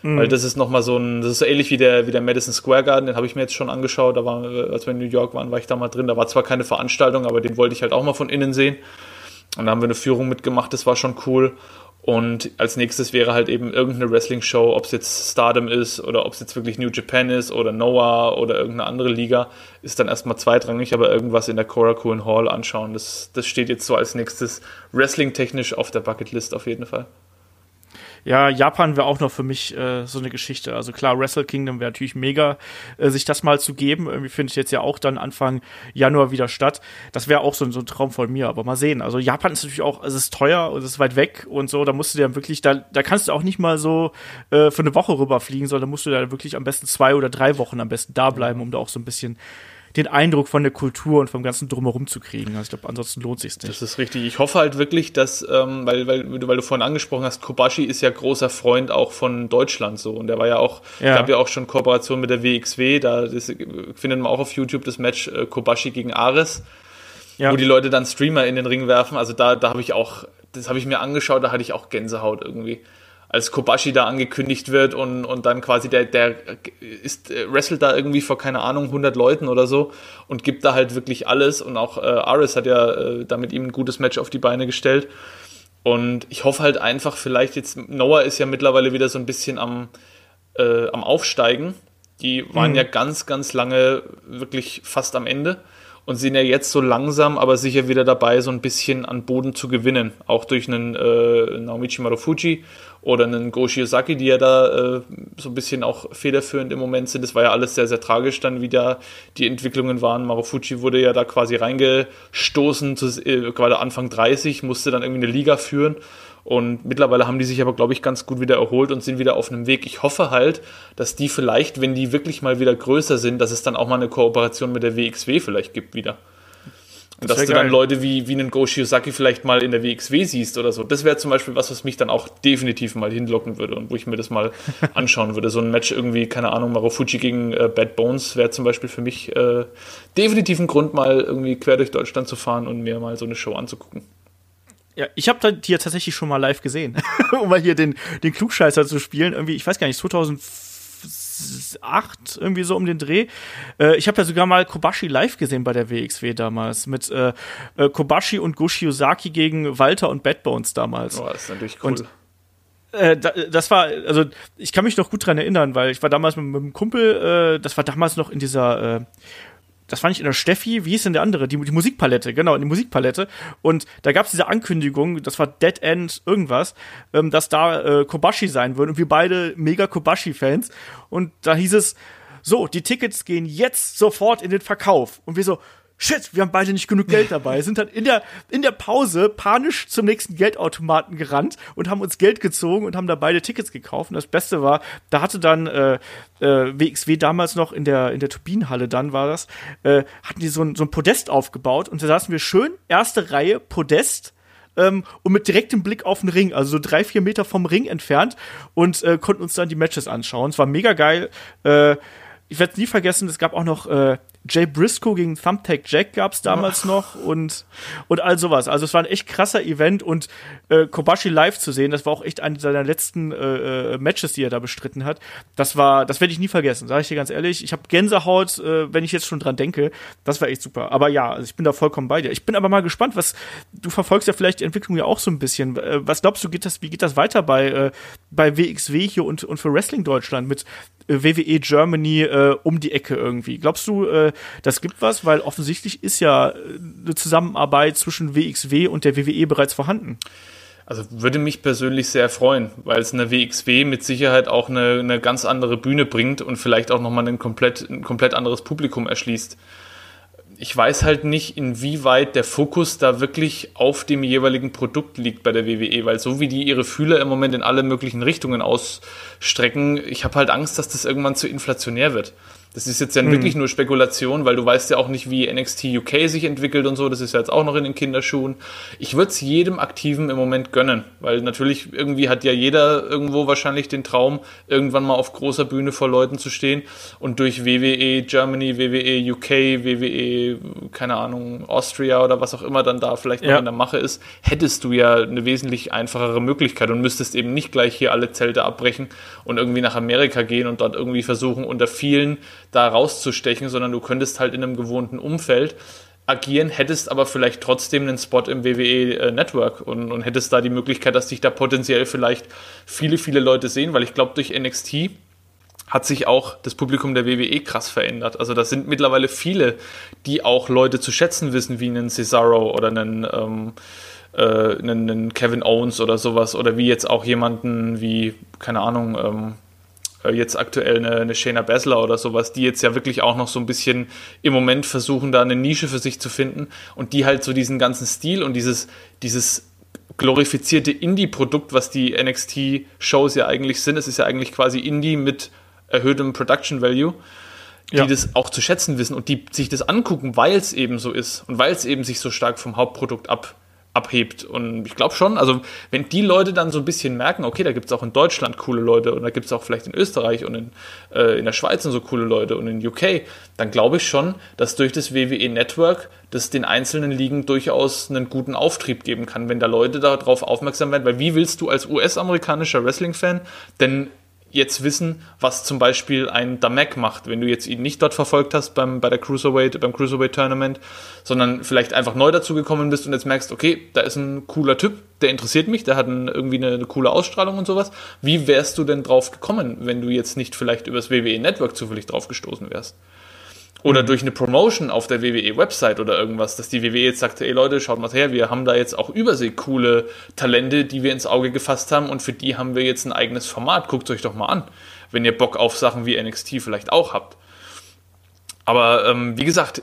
Mhm. Weil das ist nochmal so ein, das ist so ähnlich wie der, wie der Madison Square Garden, den habe ich mir jetzt schon angeschaut, da war, als wir in New York waren, war ich da mal drin, da war zwar keine Veranstaltung, aber den wollte ich halt auch mal von innen sehen. Und da haben wir eine Führung mitgemacht, das war schon cool. Und als nächstes wäre halt eben irgendeine Wrestling-Show, ob es jetzt Stardom ist oder ob es jetzt wirklich New Japan ist oder Noah oder irgendeine andere Liga, ist dann erstmal zweitrangig, aber irgendwas in der Korakuen Hall anschauen. Das, das steht jetzt so als nächstes Wrestling-technisch auf der Bucketlist auf jeden Fall. Ja, Japan wäre auch noch für mich äh, so eine Geschichte. Also klar, Wrestle Kingdom wäre natürlich mega, äh, sich das mal zu geben. Irgendwie findet jetzt ja auch dann Anfang Januar wieder statt. Das wäre auch so, so, ein Traum von mir, aber mal sehen. Also Japan ist natürlich auch, es ist teuer und es ist weit weg und so. Da musst du dir wirklich, da, da kannst du auch nicht mal so äh, für eine Woche rüberfliegen, sondern musst du da wirklich am besten zwei oder drei Wochen am besten da bleiben, um da auch so ein bisschen den Eindruck von der Kultur und vom ganzen Drumherum zu kriegen. Also ich glaube, ansonsten lohnt sich nicht. Das ist richtig. Ich hoffe halt wirklich, dass, ähm, weil, weil, weil du vorhin angesprochen hast, Kobashi ist ja großer Freund auch von Deutschland so. Und der war ja auch, ja. gab ja auch schon Kooperation mit der WXW. Da das, findet man auch auf YouTube das Match äh, Kobashi gegen Ares. Ja. Wo die Leute dann Streamer in den Ring werfen. Also da, da habe ich auch, das habe ich mir angeschaut, da hatte ich auch Gänsehaut irgendwie als Kobashi da angekündigt wird und, und dann quasi der, der ist, äh, wrestelt da irgendwie vor, keine Ahnung, 100 Leuten oder so und gibt da halt wirklich alles und auch äh, Aris hat ja äh, da mit ihm ein gutes Match auf die Beine gestellt und ich hoffe halt einfach vielleicht jetzt, Noah ist ja mittlerweile wieder so ein bisschen am, äh, am Aufsteigen, die waren mhm. ja ganz, ganz lange wirklich fast am Ende und sind ja jetzt so langsam, aber sicher wieder dabei, so ein bisschen an Boden zu gewinnen. Auch durch einen äh, Naomichi Marufuji oder einen Go Shiozaki, die ja da äh, so ein bisschen auch federführend im Moment sind. Das war ja alles sehr, sehr tragisch dann, wie da die Entwicklungen waren. Marufuji wurde ja da quasi reingestoßen, zu, äh, gerade Anfang 30, musste dann irgendwie eine Liga führen. Und mittlerweile haben die sich aber, glaube ich, ganz gut wieder erholt und sind wieder auf einem Weg. Ich hoffe halt, dass die vielleicht, wenn die wirklich mal wieder größer sind, dass es dann auch mal eine Kooperation mit der WXW vielleicht gibt wieder. Und das dass du geil. dann Leute wie, wie einen Go Shiozaki vielleicht mal in der WXW siehst oder so. Das wäre zum Beispiel was, was mich dann auch definitiv mal hinlocken würde und wo ich mir das mal anschauen würde. So ein Match irgendwie, keine Ahnung, Marufuji gegen äh, Bad Bones wäre zum Beispiel für mich äh, definitiv ein Grund, mal irgendwie quer durch Deutschland zu fahren und mir mal so eine Show anzugucken. Ja, ich habe die ja tatsächlich schon mal live gesehen, um mal hier den, den Klugscheißer zu spielen. Irgendwie, ich weiß gar nicht, 2008, irgendwie so um den Dreh. Äh, ich habe ja sogar mal Kobashi live gesehen bei der WXW damals. Mit äh, äh, Kobashi und Goshi Ozaki gegen Walter und Bad Bones damals. Boah, das ist natürlich cool. Und äh, das war, also ich kann mich noch gut dran erinnern, weil ich war damals mit, mit einem Kumpel, äh, das war damals noch in dieser das war nicht in der Steffi, wie hieß denn der andere? Die, die Musikpalette, genau, in die Musikpalette. Und da gab es diese Ankündigung, das war Dead End irgendwas, ähm, dass da äh, Kobashi sein würde und wir beide mega Kobashi-Fans. Und da hieß es, so, die Tickets gehen jetzt sofort in den Verkauf. Und wir so, shit, wir haben beide nicht genug Geld dabei, sind dann in der, in der Pause panisch zum nächsten Geldautomaten gerannt und haben uns Geld gezogen und haben da beide Tickets gekauft. Und das Beste war, da hatte dann äh, äh, WXW damals noch in der, in der Turbinenhalle, dann war das, äh, hatten die so ein, so ein Podest aufgebaut und da saßen wir schön, erste Reihe, Podest, ähm, und mit direktem Blick auf den Ring, also so drei, vier Meter vom Ring entfernt und äh, konnten uns dann die Matches anschauen. Es war mega geil. Äh, ich werde es nie vergessen, es gab auch noch äh, Jay Briscoe gegen Thumbtack Jack gab's damals oh. noch und, und all sowas. Also es war ein echt krasser Event und äh, Kobashi live zu sehen, das war auch echt eine seiner letzten äh, äh, Matches, die er da bestritten hat. Das war, das werde ich nie vergessen, sage ich dir ganz ehrlich. Ich habe Gänsehaut, äh, wenn ich jetzt schon dran denke. Das war echt super. Aber ja, also ich bin da vollkommen bei dir. Ich bin aber mal gespannt, was du verfolgst ja vielleicht die Entwicklung ja auch so ein bisschen. Äh, was glaubst du, geht das, wie geht das weiter bei, äh, bei WXW hier und, und für Wrestling Deutschland mit äh, WWE Germany äh, um die Ecke irgendwie? Glaubst du, das gibt was? Weil offensichtlich ist ja äh, eine Zusammenarbeit zwischen WXW und der WWE bereits vorhanden. Also würde mich persönlich sehr freuen, weil es eine WXW mit Sicherheit auch eine, eine ganz andere Bühne bringt und vielleicht auch nochmal ein komplett, ein komplett anderes Publikum erschließt ich weiß halt nicht, inwieweit der Fokus da wirklich auf dem jeweiligen Produkt liegt bei der WWE, weil so wie die ihre Fühler im Moment in alle möglichen Richtungen ausstrecken, ich habe halt Angst, dass das irgendwann zu inflationär wird. Das ist jetzt ja mhm. wirklich nur Spekulation, weil du weißt ja auch nicht, wie NXT UK sich entwickelt und so. Das ist ja jetzt auch noch in den Kinderschuhen. Ich würde es jedem Aktiven im Moment gönnen, weil natürlich irgendwie hat ja jeder irgendwo wahrscheinlich den Traum, irgendwann mal auf großer Bühne vor Leuten zu stehen und durch WWE Germany, WWE UK, WWE, keine Ahnung, Austria oder was auch immer dann da vielleicht noch ja. in der Mache ist, hättest du ja eine wesentlich einfachere Möglichkeit und müsstest eben nicht gleich hier alle Zelte abbrechen und irgendwie nach Amerika gehen und dort irgendwie versuchen, unter vielen da rauszustechen, sondern du könntest halt in einem gewohnten Umfeld agieren, hättest aber vielleicht trotzdem einen Spot im WWE äh, Network und, und hättest da die Möglichkeit, dass dich da potenziell vielleicht viele, viele Leute sehen, weil ich glaube, durch NXT hat sich auch das Publikum der WWE krass verändert. Also da sind mittlerweile viele, die auch Leute zu schätzen wissen, wie einen Cesaro oder einen, ähm, äh, einen, einen Kevin Owens oder sowas oder wie jetzt auch jemanden wie, keine Ahnung, ähm, äh, jetzt aktuell eine, eine Shayna Baszler oder sowas, die jetzt ja wirklich auch noch so ein bisschen im Moment versuchen, da eine Nische für sich zu finden und die halt so diesen ganzen Stil und dieses, dieses glorifizierte Indie-Produkt, was die NXT-Shows ja eigentlich sind, es ist ja eigentlich quasi Indie mit erhöhtem Production Value, die ja. das auch zu schätzen wissen und die sich das angucken, weil es eben so ist und weil es eben sich so stark vom Hauptprodukt ab, abhebt. Und ich glaube schon, also wenn die Leute dann so ein bisschen merken, okay, da gibt es auch in Deutschland coole Leute und da gibt es auch vielleicht in Österreich und in, äh, in der Schweiz und so coole Leute und in UK, dann glaube ich schon, dass durch das WWE Network das den einzelnen Ligen durchaus einen guten Auftrieb geben kann, wenn da Leute darauf aufmerksam werden. Weil wie willst du als US-amerikanischer Wrestling-Fan denn jetzt wissen, was zum Beispiel ein Damek macht, wenn du jetzt ihn nicht dort verfolgt hast beim, bei der Cruiserweight, beim Cruiserweight Tournament, sondern vielleicht einfach neu dazugekommen bist und jetzt merkst, okay, da ist ein cooler Typ, der interessiert mich, der hat ein, irgendwie eine, eine, coole Ausstrahlung und sowas. Wie wärst du denn drauf gekommen, wenn du jetzt nicht vielleicht übers WWE Network zufällig drauf gestoßen wärst? Oder durch eine Promotion auf der WWE-Website oder irgendwas, dass die WWE jetzt sagt, ey Leute, schaut mal her, wir haben da jetzt auch übersee coole Talente, die wir ins Auge gefasst haben und für die haben wir jetzt ein eigenes Format. Guckt euch doch mal an, wenn ihr Bock auf Sachen wie NXT vielleicht auch habt. Aber ähm, wie gesagt,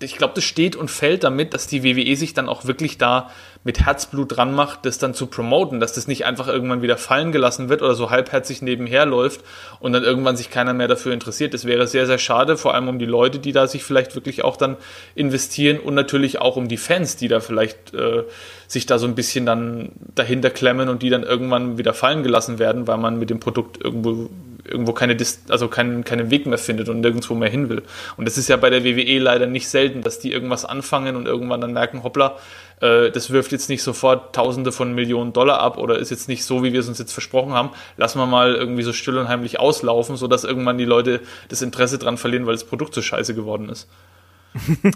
ich glaube, das steht und fällt damit, dass die WWE sich dann auch wirklich da mit Herzblut dran macht, das dann zu promoten, dass das nicht einfach irgendwann wieder fallen gelassen wird oder so halbherzig nebenher läuft und dann irgendwann sich keiner mehr dafür interessiert. Das wäre sehr, sehr schade, vor allem um die Leute, die da sich vielleicht wirklich auch dann investieren und natürlich auch um die Fans, die da vielleicht äh, sich da so ein bisschen dann dahinter klemmen und die dann irgendwann wieder fallen gelassen werden, weil man mit dem Produkt irgendwo irgendwo keine Dist also keinen, keinen Weg mehr findet und nirgendwo mehr hin will. Und das ist ja bei der WWE leider nicht selten, dass die irgendwas anfangen und irgendwann dann merken, hoppla, äh, das wirft jetzt nicht sofort Tausende von Millionen Dollar ab oder ist jetzt nicht so, wie wir es uns jetzt versprochen haben. Lassen wir mal irgendwie so still und heimlich auslaufen, sodass irgendwann die Leute das Interesse dran verlieren, weil das Produkt so scheiße geworden ist.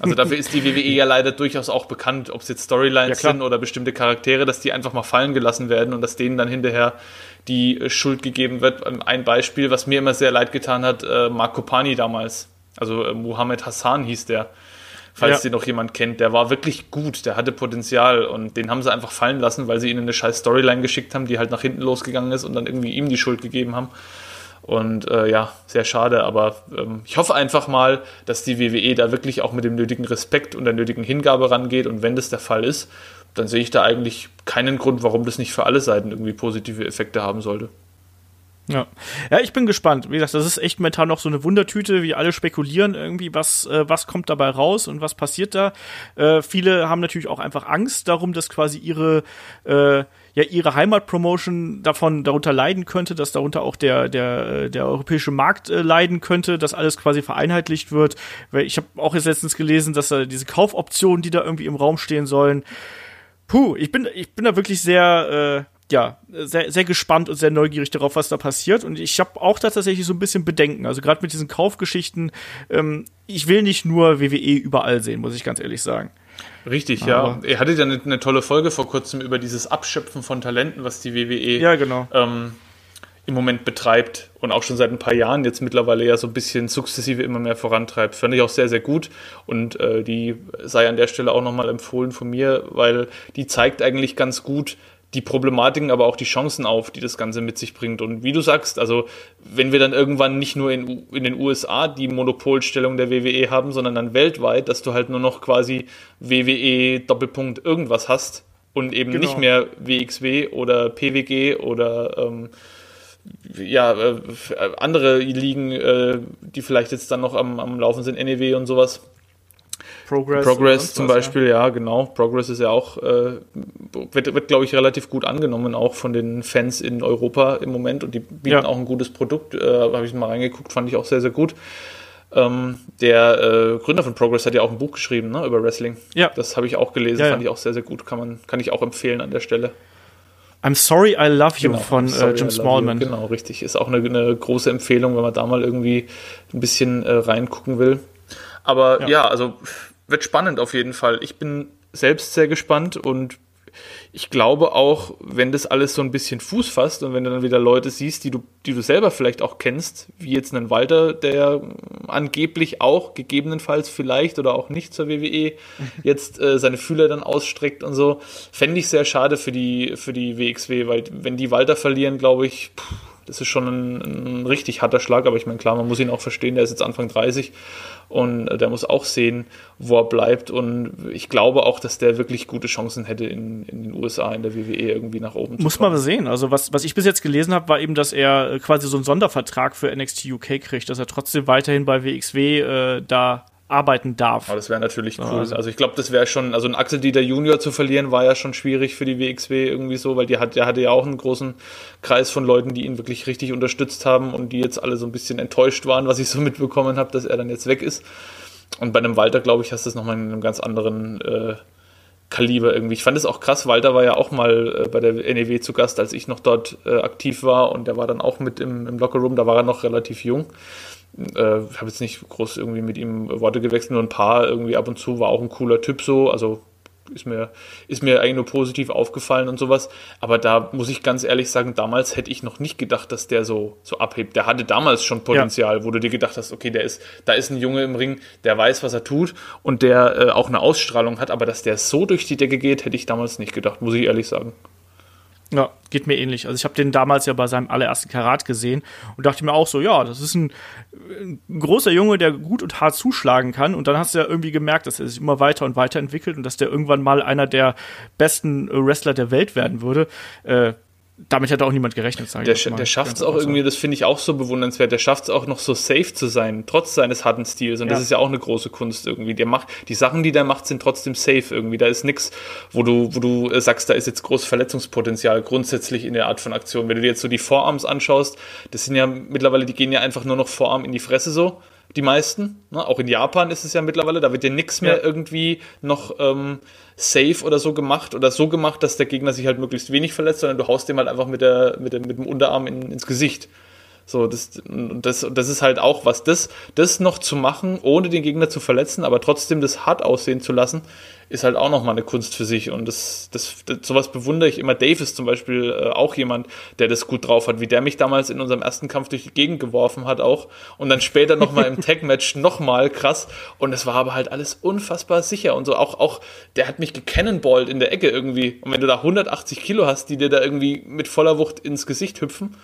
Also dafür ist die WWE ja leider durchaus auch bekannt, ob es jetzt Storylines ja, sind oder bestimmte Charaktere, dass die einfach mal fallen gelassen werden und dass denen dann hinterher die äh, Schuld gegeben wird. Ähm, ein Beispiel, was mir immer sehr leid getan hat, äh, Marco Pani damals. Also äh, Mohammed Hassan hieß der, falls ja. den noch jemand kennt. Der war wirklich gut, der hatte Potenzial und den haben sie einfach fallen lassen, weil sie ihnen eine scheiß Storyline geschickt haben, die halt nach hinten losgegangen ist und dann irgendwie ihm die Schuld gegeben haben. Und äh, ja, sehr schade, aber ähm, ich hoffe einfach mal, dass die WWE da wirklich auch mit dem nötigen Respekt und der nötigen Hingabe rangeht. Und wenn das der Fall ist, dann sehe ich da eigentlich keinen Grund, warum das nicht für alle Seiten irgendwie positive Effekte haben sollte. Ja. ja, ich bin gespannt. Wie gesagt, das ist echt momentan noch so eine Wundertüte, wie alle spekulieren irgendwie, was, äh, was kommt dabei raus und was passiert da. Äh, viele haben natürlich auch einfach Angst darum, dass quasi ihre, äh, ja ihre Heimatpromotion davon darunter leiden könnte, dass darunter auch der der der europäische Markt äh, leiden könnte, dass alles quasi vereinheitlicht wird. Weil ich habe auch jetzt letztens gelesen, dass da diese Kaufoptionen, die da irgendwie im Raum stehen sollen. Puh, ich bin ich bin da wirklich sehr äh, ja, sehr, sehr gespannt und sehr neugierig darauf, was da passiert. Und ich habe auch da tatsächlich so ein bisschen Bedenken. Also gerade mit diesen Kaufgeschichten, ähm, ich will nicht nur WWE überall sehen, muss ich ganz ehrlich sagen. Richtig, Aber ja. Ihr hattet ja eine, eine, tolle Folge vor kurzem über dieses Abschöpfen von Talenten, was die WWE ja, genau. ähm, im Moment betreibt und auch schon seit ein paar Jahren jetzt mittlerweile ja so ein bisschen sukzessive immer mehr vorantreibt. Fand ich auch sehr, sehr gut und äh, die sei an der Stelle auch nochmal empfohlen von mir, weil die zeigt eigentlich ganz gut, die Problematiken, aber auch die Chancen auf, die das Ganze mit sich bringt. Und wie du sagst, also wenn wir dann irgendwann nicht nur in, in den USA die Monopolstellung der WWE haben, sondern dann weltweit, dass du halt nur noch quasi WWE Doppelpunkt irgendwas hast und eben genau. nicht mehr WXW oder PWG oder ähm, ja, äh, andere Ligen, äh, die vielleicht jetzt dann noch am, am Laufen sind, NEW und sowas Progress. Progress zum was, Beispiel, ja. ja. genau. Progress ist ja auch, äh, wird, wird glaube ich, relativ gut angenommen, auch von den Fans in Europa im Moment. Und die bieten ja. auch ein gutes Produkt. Äh, Habe ich mal reingeguckt, fand ich auch sehr, sehr gut. Ähm, der äh, Gründer von Progress hat ja auch ein Buch geschrieben ne, über Wrestling. Ja. Das habe ich auch gelesen, ja, fand ich auch sehr, sehr gut. Kann, man, kann ich auch empfehlen an der Stelle. I'm Sorry I Love You genau, von äh, Jim Smallman. Genau, richtig. Ist auch eine, eine, große Empfehlung, wenn man da mal irgendwie ein bisschen äh, reingucken will. Aber ja, ja also wird spannend auf jeden Fall. Ich bin selbst sehr gespannt und ich glaube auch, wenn das alles so ein bisschen Fuß fasst und wenn du dann wieder Leute siehst, die du, die du selber vielleicht auch kennst, wie jetzt einen Walter, der angeblich auch, gegebenenfalls vielleicht oder auch nicht zur WWE, jetzt äh, seine Fühler dann ausstreckt und so, fände ich sehr schade für die, für die WXW, weil wenn die Walter verlieren, glaube ich, pff, das ist schon ein, ein, richtig harter Schlag, aber ich meine, klar, man muss ihn auch verstehen, der ist jetzt Anfang 30 und äh, der muss auch sehen, wo er bleibt. Und ich glaube auch, dass der wirklich gute Chancen hätte in, in den USA, in der WWE irgendwie nach oben muss zu Muss man mal sehen, also was, was ich bis jetzt gelesen habe, war eben, dass er äh, quasi so einen Sondervertrag für NXT UK kriegt, dass er trotzdem weiterhin bei WXW äh, da arbeiten darf. Aber das wäre natürlich cool. Also, also ich glaube, das wäre schon, also ein Axel Dieter Junior zu verlieren, war ja schon schwierig für die WXW irgendwie so, weil die hat, der hatte ja auch einen großen Kreis von Leuten, die ihn wirklich richtig unterstützt haben und die jetzt alle so ein bisschen enttäuscht waren, was ich so mitbekommen habe, dass er dann jetzt weg ist. Und bei einem Walter, glaube ich, hast du es nochmal in einem ganz anderen äh, Kaliber irgendwie. Ich fand es auch krass, Walter war ja auch mal äh, bei der NEW zu Gast, als ich noch dort äh, aktiv war und der war dann auch mit im, im Lockerroom, da war er noch relativ jung äh, ich habe jetzt nicht groß irgendwie mit ihm Worte gewechselt, nur ein paar irgendwie ab und zu war auch ein cooler Typ so, also ist mir, ist mir eigentlich nur positiv aufgefallen und sowas. Aber da muss ich ganz ehrlich sagen, damals hätte ich noch nicht gedacht, dass der so, so abhebt. Der hatte damals schon Potenzial, ja. wo du dir gedacht hast, okay, der ist, da ist ein Junge im Ring, der weiß, was er tut und der äh, auch eine Ausstrahlung hat, aber dass der so durch die Decke geht, hätte ich damals nicht gedacht, muss ich ehrlich sagen. Ja, geht mir ähnlich. Also ich habe den damals ja bei seinem allerersten Karat gesehen und dachte mir auch so, ja, das ist ein, ein, großer Junge, der gut und hart zuschlagen kann. Und dann hast du ja irgendwie gemerkt, dass er sich immer weiter und weiter entwickelt und dass der irgendwann mal einer der besten Wrestler der Welt werden würde. Äh, damit hat auch niemand gerechnet, sage der, ich mal. Der schafft es auch irgendwie, das finde ich auch so bewundernswert, der schafft es auch noch so safe zu sein, trotz seines harten Stils. Und ja. das ist ja auch eine große Kunst irgendwie. Der macht, die Sachen, die der macht, sind trotzdem safe irgendwie. Da ist nichts, wo du, wo du äh, sagst, da ist jetzt großes Verletzungspotenzial grundsätzlich in der Art von Aktion. Wenn du dir jetzt so die Vorarms anschaust, das sind ja mittlerweile, die gehen ja einfach nur noch Vorarm in die Fresse so die meisten. Ne? Auch in Japan ist es ja mittlerweile, da wird ja nichts mehr ja. irgendwie noch ähm, safe oder so gemacht oder so gemacht, dass der Gegner sich halt möglichst wenig verletzt, sondern du haust dem halt einfach mit, der, mit, der, mit dem Unterarm in, ins Gesicht. So, das, das, das ist halt auch was. Das, das noch zu machen, ohne den Gegner zu verletzen, aber trotzdem das hart aussehen zu lassen, ist halt auch nochmal eine Kunst für sich. Und das, das, das, sowas bewundere ich immer. Dave ist zum Beispiel äh, auch jemand, der das gut drauf hat, wie der mich damals in unserem ersten Kampf durch die Gegend geworfen hat auch. Und dann später nochmal im Tag-Match nochmal krass. Und es war aber halt alles unfassbar sicher und so. Auch, auch, der hat mich gecannonballt in der Ecke irgendwie. Und wenn du da 180 Kilo hast, die dir da irgendwie mit voller Wucht ins Gesicht hüpfen,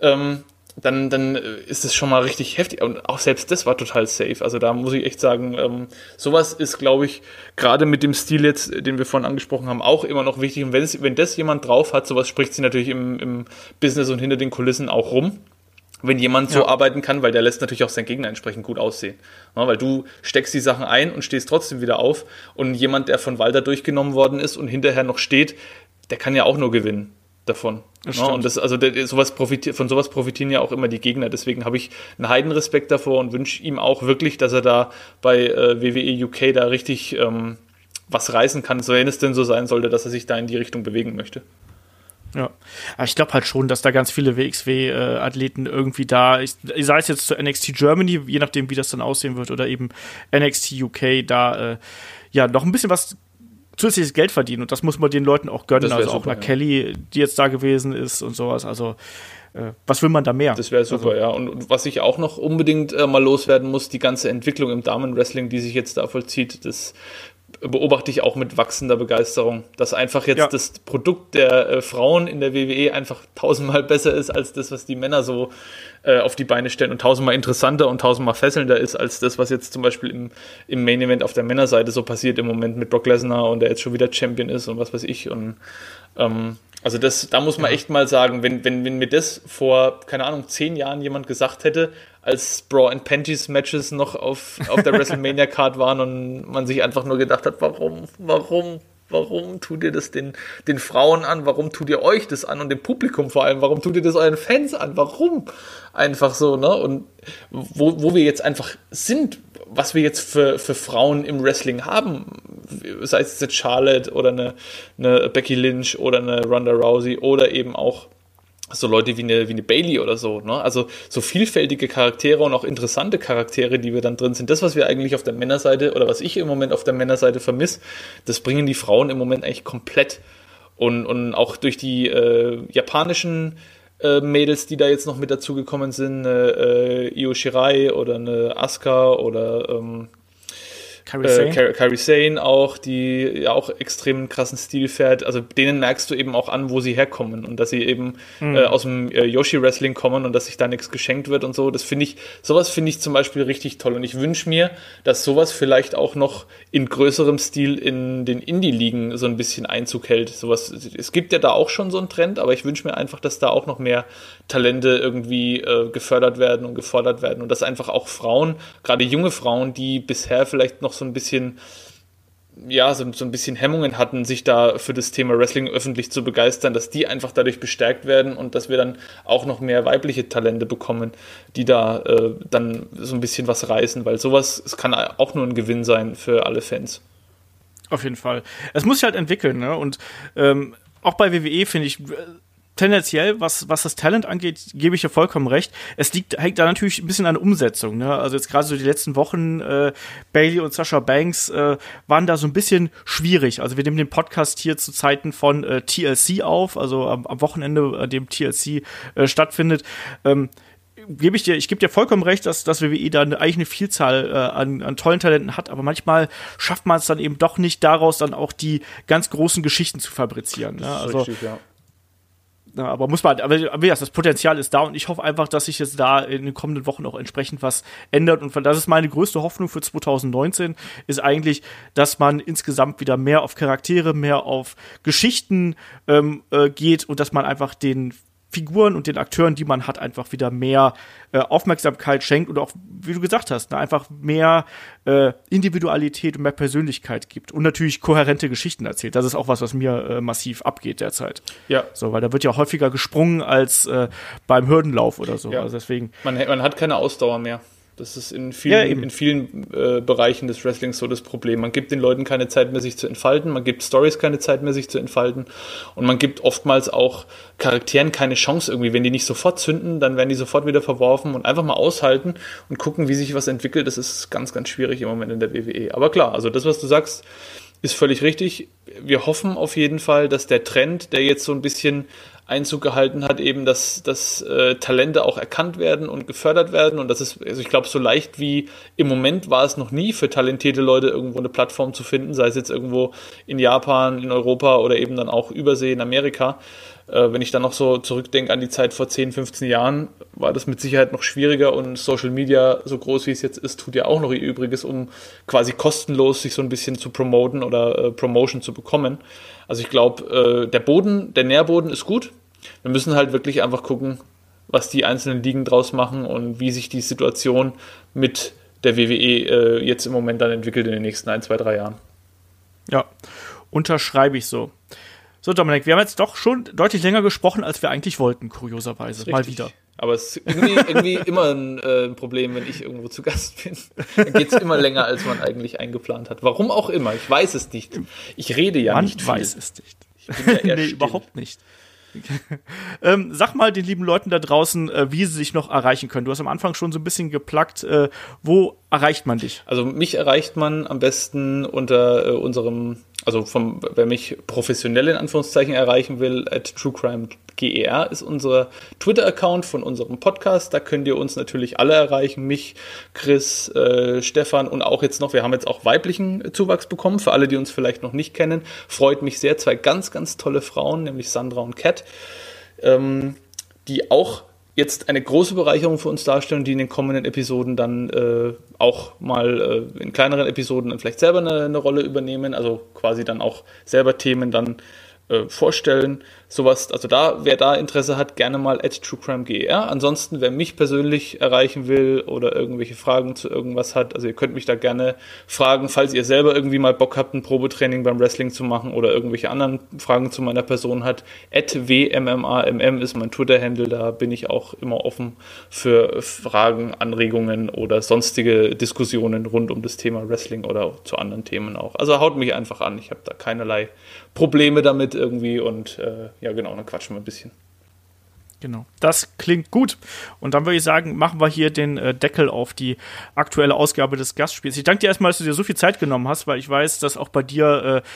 ähm, dann, dann ist es schon mal richtig heftig. Und auch selbst das war total safe. Also da muss ich echt sagen, ähm, sowas ist, glaube ich, gerade mit dem Stil jetzt, den wir vorhin angesprochen haben, auch immer noch wichtig. Und wenn, das jemand drauf hat, sowas spricht sie natürlich im, im Business und hinter den Kulissen auch rum. Wenn jemand so arbeiten kann, weil der lässt natürlich auch seinen Gegner entsprechend gut aussehen. Ja, weil du steckst die Sachen ein und stehst trotzdem wieder auf. Und jemand, der von Walter durchgenommen worden ist und hinterher noch steht, der kann ja auch nur gewinnen davon. Ja, ne? und das, also sowas profitiert, von sowas profitieren ja auch immer die Gegner. Deswegen habe ich einen Heidenrespekt davor und wünsche ihm auch wirklich, dass er da bei äh, WWE UK da richtig ähm, was reißen kann, so wenn es denn so sein sollte, dass er sich da in die Richtung bewegen möchte. Ja, aber ich glaube halt schon, dass da ganz viele WXW-Athleten äh, irgendwie da, ich, sei es jetzt zu NXT Germany, je nachdem, wie das dann aussehen wird, oder eben NXT UK, da äh, ja noch ein bisschen was zusätzliches Geld verdienen und das muss man den Leuten auch gönnen. Also super, auch nach ja. Kelly, die jetzt da gewesen ist und sowas. Also äh, was will man da mehr? Das wäre super, also, ja. Und, und, was ich auch noch unbedingt äh, mal loswerden muss, die ganze Entwicklung im Damenwrestling, die sich jetzt da vollzieht, das beobachte ich auch mit wachsender Begeisterung, dass einfach jetzt ja. das Produkt der äh, Frauen in der WWE einfach tausendmal besser ist als das, was die Männer so äh, auf die Beine stellen und tausendmal interessanter und tausendmal fesselnder ist als das, was jetzt zum Beispiel im, im Main Event auf der Männerseite so passiert im Moment mit Brock Lesnar und der jetzt schon wieder Champion ist und was weiß ich und ähm, also das, da muss man ja. echt mal sagen, wenn, wenn, wenn mir das vor, keine Ahnung, zehn Jahren jemand gesagt hätte, als Bra and Panties Matches noch auf, auf der WrestleMania Card waren und man sich einfach nur gedacht hat, warum, warum, warum tut ihr das den, den Frauen an? Warum tut ihr euch das an und dem Publikum vor allem? Warum tut ihr das euren Fans an? Warum? Einfach so, ne? Und wo, wo wir jetzt einfach sind, was wir jetzt für, für Frauen im Wrestling haben, sei es jetzt Charlotte oder eine, eine Becky Lynch oder eine Ronda Rousey oder eben auch so Leute wie eine, wie eine Bailey oder so, ne? Also so vielfältige Charaktere und auch interessante Charaktere, die wir dann drin sind. Das, was wir eigentlich auf der Männerseite oder was ich im Moment auf der Männerseite vermisse, das bringen die Frauen im Moment eigentlich komplett. Und, und auch durch die äh, japanischen äh, Mädels, die da jetzt noch mit dazugekommen sind, äh, Io Shirai oder eine Asuka oder ähm, Carrie äh, Sane. Carrie Sane auch, die ja auch extrem krassen Stil fährt. Also denen merkst du eben auch an, wo sie herkommen und dass sie eben mhm. äh, aus dem äh, Yoshi-Wrestling kommen und dass sich da nichts geschenkt wird und so. Das finde ich, sowas finde ich zum Beispiel richtig toll. Und ich wünsche mir, dass sowas vielleicht auch noch in größerem Stil in den Indie-Ligen so ein bisschen Einzug hält. Sowas, es gibt ja da auch schon so einen Trend, aber ich wünsche mir einfach, dass da auch noch mehr Talente irgendwie äh, gefördert werden und gefordert werden und dass einfach auch Frauen, gerade junge Frauen, die bisher vielleicht noch so ein bisschen ja, so, so ein bisschen Hemmungen hatten, sich da für das Thema Wrestling öffentlich zu begeistern, dass die einfach dadurch bestärkt werden und dass wir dann auch noch mehr weibliche Talente bekommen, die da äh, dann so ein bisschen was reißen, weil sowas, es kann auch nur ein Gewinn sein für alle Fans. Auf jeden Fall. Es muss sich halt entwickeln, ne? Und ähm, auch bei WWE finde ich tendenziell, was, was das Talent angeht, gebe ich dir vollkommen recht. Es liegt, hängt da natürlich ein bisschen an der Umsetzung. Ne? Also jetzt gerade so die letzten Wochen, äh, Bailey und Sasha Banks äh, waren da so ein bisschen schwierig. Also wir nehmen den Podcast hier zu Zeiten von äh, TLC auf, also am, am Wochenende, an dem TLC äh, stattfindet. Ähm, gebe ich dir, ich gebe dir vollkommen recht, dass, dass WWE da eine, eigentlich eine Vielzahl äh, an, an tollen Talenten hat, aber manchmal schafft man es dann eben doch nicht daraus, dann auch die ganz großen Geschichten zu fabrizieren. Ne? Also richtig, ja. Ja, aber muss man, aber wie gesagt, das Potenzial ist da und ich hoffe einfach, dass sich jetzt da in den kommenden Wochen auch entsprechend was ändert. Und das ist meine größte Hoffnung für 2019, ist eigentlich, dass man insgesamt wieder mehr auf Charaktere, mehr auf Geschichten ähm, äh, geht und dass man einfach den Figuren und den Akteuren, die man hat, einfach wieder mehr äh, Aufmerksamkeit schenkt und auch, wie du gesagt hast, ne, einfach mehr äh, Individualität und mehr Persönlichkeit gibt und natürlich kohärente Geschichten erzählt. Das ist auch was, was mir äh, massiv abgeht derzeit. Ja. So, weil da wird ja häufiger gesprungen als äh, beim Hürdenlauf oder so. Ja. Also deswegen. Man, man hat keine Ausdauer mehr. Das ist in vielen, ja, in vielen äh, Bereichen des Wrestlings so das Problem. Man gibt den Leuten keine Zeit mehr, sich zu entfalten, man gibt Stories keine Zeit mehr, sich zu entfalten und man gibt oftmals auch Charakteren keine Chance irgendwie. Wenn die nicht sofort zünden, dann werden die sofort wieder verworfen und einfach mal aushalten und gucken, wie sich was entwickelt. Das ist ganz, ganz schwierig im Moment in der WWE. Aber klar, also das, was du sagst, ist völlig richtig. Wir hoffen auf jeden Fall, dass der Trend, der jetzt so ein bisschen Einzug gehalten hat, eben, dass, dass äh, Talente auch erkannt werden und gefördert werden. Und das ist, also ich glaube, so leicht wie im Moment war es noch nie für talentierte Leute irgendwo eine Plattform zu finden, sei es jetzt irgendwo in Japan, in Europa oder eben dann auch Übersee in Amerika. Äh, wenn ich dann noch so zurückdenke an die Zeit vor 10, 15 Jahren, war das mit Sicherheit noch schwieriger und Social Media, so groß wie es jetzt ist, tut ja auch noch ihr Übriges, um quasi kostenlos sich so ein bisschen zu promoten oder äh, Promotion zu bekommen. Also ich glaube, äh, der Boden, der Nährboden ist gut. Wir müssen halt wirklich einfach gucken, was die einzelnen Ligen draus machen und wie sich die Situation mit der WWE äh, jetzt im Moment dann entwickelt in den nächsten ein, zwei, drei Jahren. Ja, unterschreibe ich so. So, Dominik, wir haben jetzt doch schon deutlich länger gesprochen, als wir eigentlich wollten, kurioserweise. Mal wieder. Aber es ist irgendwie, irgendwie immer ein äh, Problem, wenn ich irgendwo zu Gast bin. Dann geht es immer länger, als man eigentlich eingeplant hat. Warum auch immer, ich weiß es nicht. Ich rede ja man nicht. Man weiß es nicht. Ich bin ja eher nee, still. überhaupt nicht. ähm, sag mal den lieben Leuten da draußen, äh, wie sie sich noch erreichen können. Du hast am Anfang schon so ein bisschen geplackt. Äh, wo erreicht man dich? Also mich erreicht man am besten unter äh, unserem, also vom, wer mich professionell in Anführungszeichen erreichen will, at truecrimeger ist unser Twitter-Account von unserem Podcast. Da könnt ihr uns natürlich alle erreichen. Mich, Chris, äh, Stefan und auch jetzt noch, wir haben jetzt auch weiblichen Zuwachs bekommen. Für alle, die uns vielleicht noch nicht kennen, freut mich sehr. Zwei ganz, ganz tolle Frauen, nämlich Sandra und Kat, ähm, die auch jetzt eine große Bereicherung für uns darstellen, die in den kommenden Episoden dann äh, auch mal äh, in kleineren Episoden dann vielleicht selber eine, eine, Rolle übernehmen, also quasi dann auch selber Themen dann äh, vorstellen sowas, also da, wer da Interesse hat, gerne mal at truecrimeger. Ansonsten, wer mich persönlich erreichen will oder irgendwelche Fragen zu irgendwas hat, also ihr könnt mich da gerne fragen, falls ihr selber irgendwie mal Bock habt, ein Probetraining beim Wrestling zu machen oder irgendwelche anderen Fragen zu meiner Person hat. At wmmamm ist mein Twitter-Handle, da bin ich auch immer offen für Fragen, Anregungen oder sonstige Diskussionen rund um das Thema Wrestling oder zu anderen Themen auch. Also haut mich einfach an, ich habe da keinerlei Probleme damit irgendwie und äh, ja, genau, dann quatschen wir ein bisschen. Genau, das klingt gut. Und dann würde ich sagen, machen wir hier den äh, Deckel auf die aktuelle Ausgabe des Gastspiels. Ich danke dir erstmal, dass du dir so viel Zeit genommen hast, weil ich weiß, dass auch bei dir äh,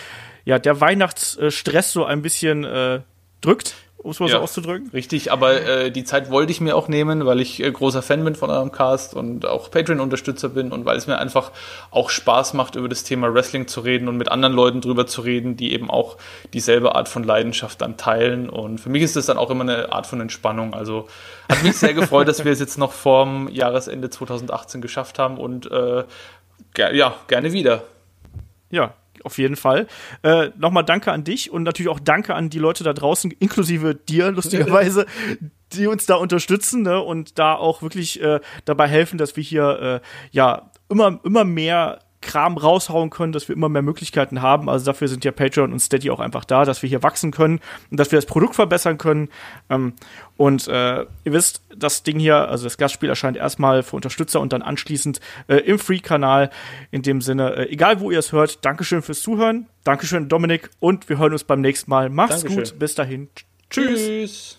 ja der Weihnachtsstress so ein bisschen äh, drückt um es mal ja, so auszudrücken. Richtig, aber äh, die Zeit wollte ich mir auch nehmen, weil ich äh, großer Fan bin von eurem Cast und auch Patreon-Unterstützer bin und weil es mir einfach auch Spaß macht, über das Thema Wrestling zu reden und mit anderen Leuten drüber zu reden, die eben auch dieselbe Art von Leidenschaft dann teilen. Und für mich ist das dann auch immer eine Art von Entspannung. Also hat mich sehr gefreut, dass wir es jetzt noch vorm Jahresende 2018 geschafft haben und äh, ger ja, gerne wieder. Ja, auf jeden Fall. Äh, Nochmal danke an dich und natürlich auch danke an die Leute da draußen, inklusive dir, lustigerweise, die uns da unterstützen ne, und da auch wirklich äh, dabei helfen, dass wir hier äh, ja immer, immer mehr Kram raushauen können, dass wir immer mehr Möglichkeiten haben. Also dafür sind ja Patreon und Steady auch einfach da, dass wir hier wachsen können und dass wir das Produkt verbessern können. Ähm, und äh, ihr wisst, das Ding hier, also das Gastspiel erscheint erstmal für Unterstützer und dann anschließend äh, im Free-Kanal. In dem Sinne, äh, egal wo ihr es hört, Dankeschön fürs Zuhören. Dankeschön, Dominik. Und wir hören uns beim nächsten Mal. Macht's Dankeschön. gut. Bis dahin. Tschüss. Tschüss.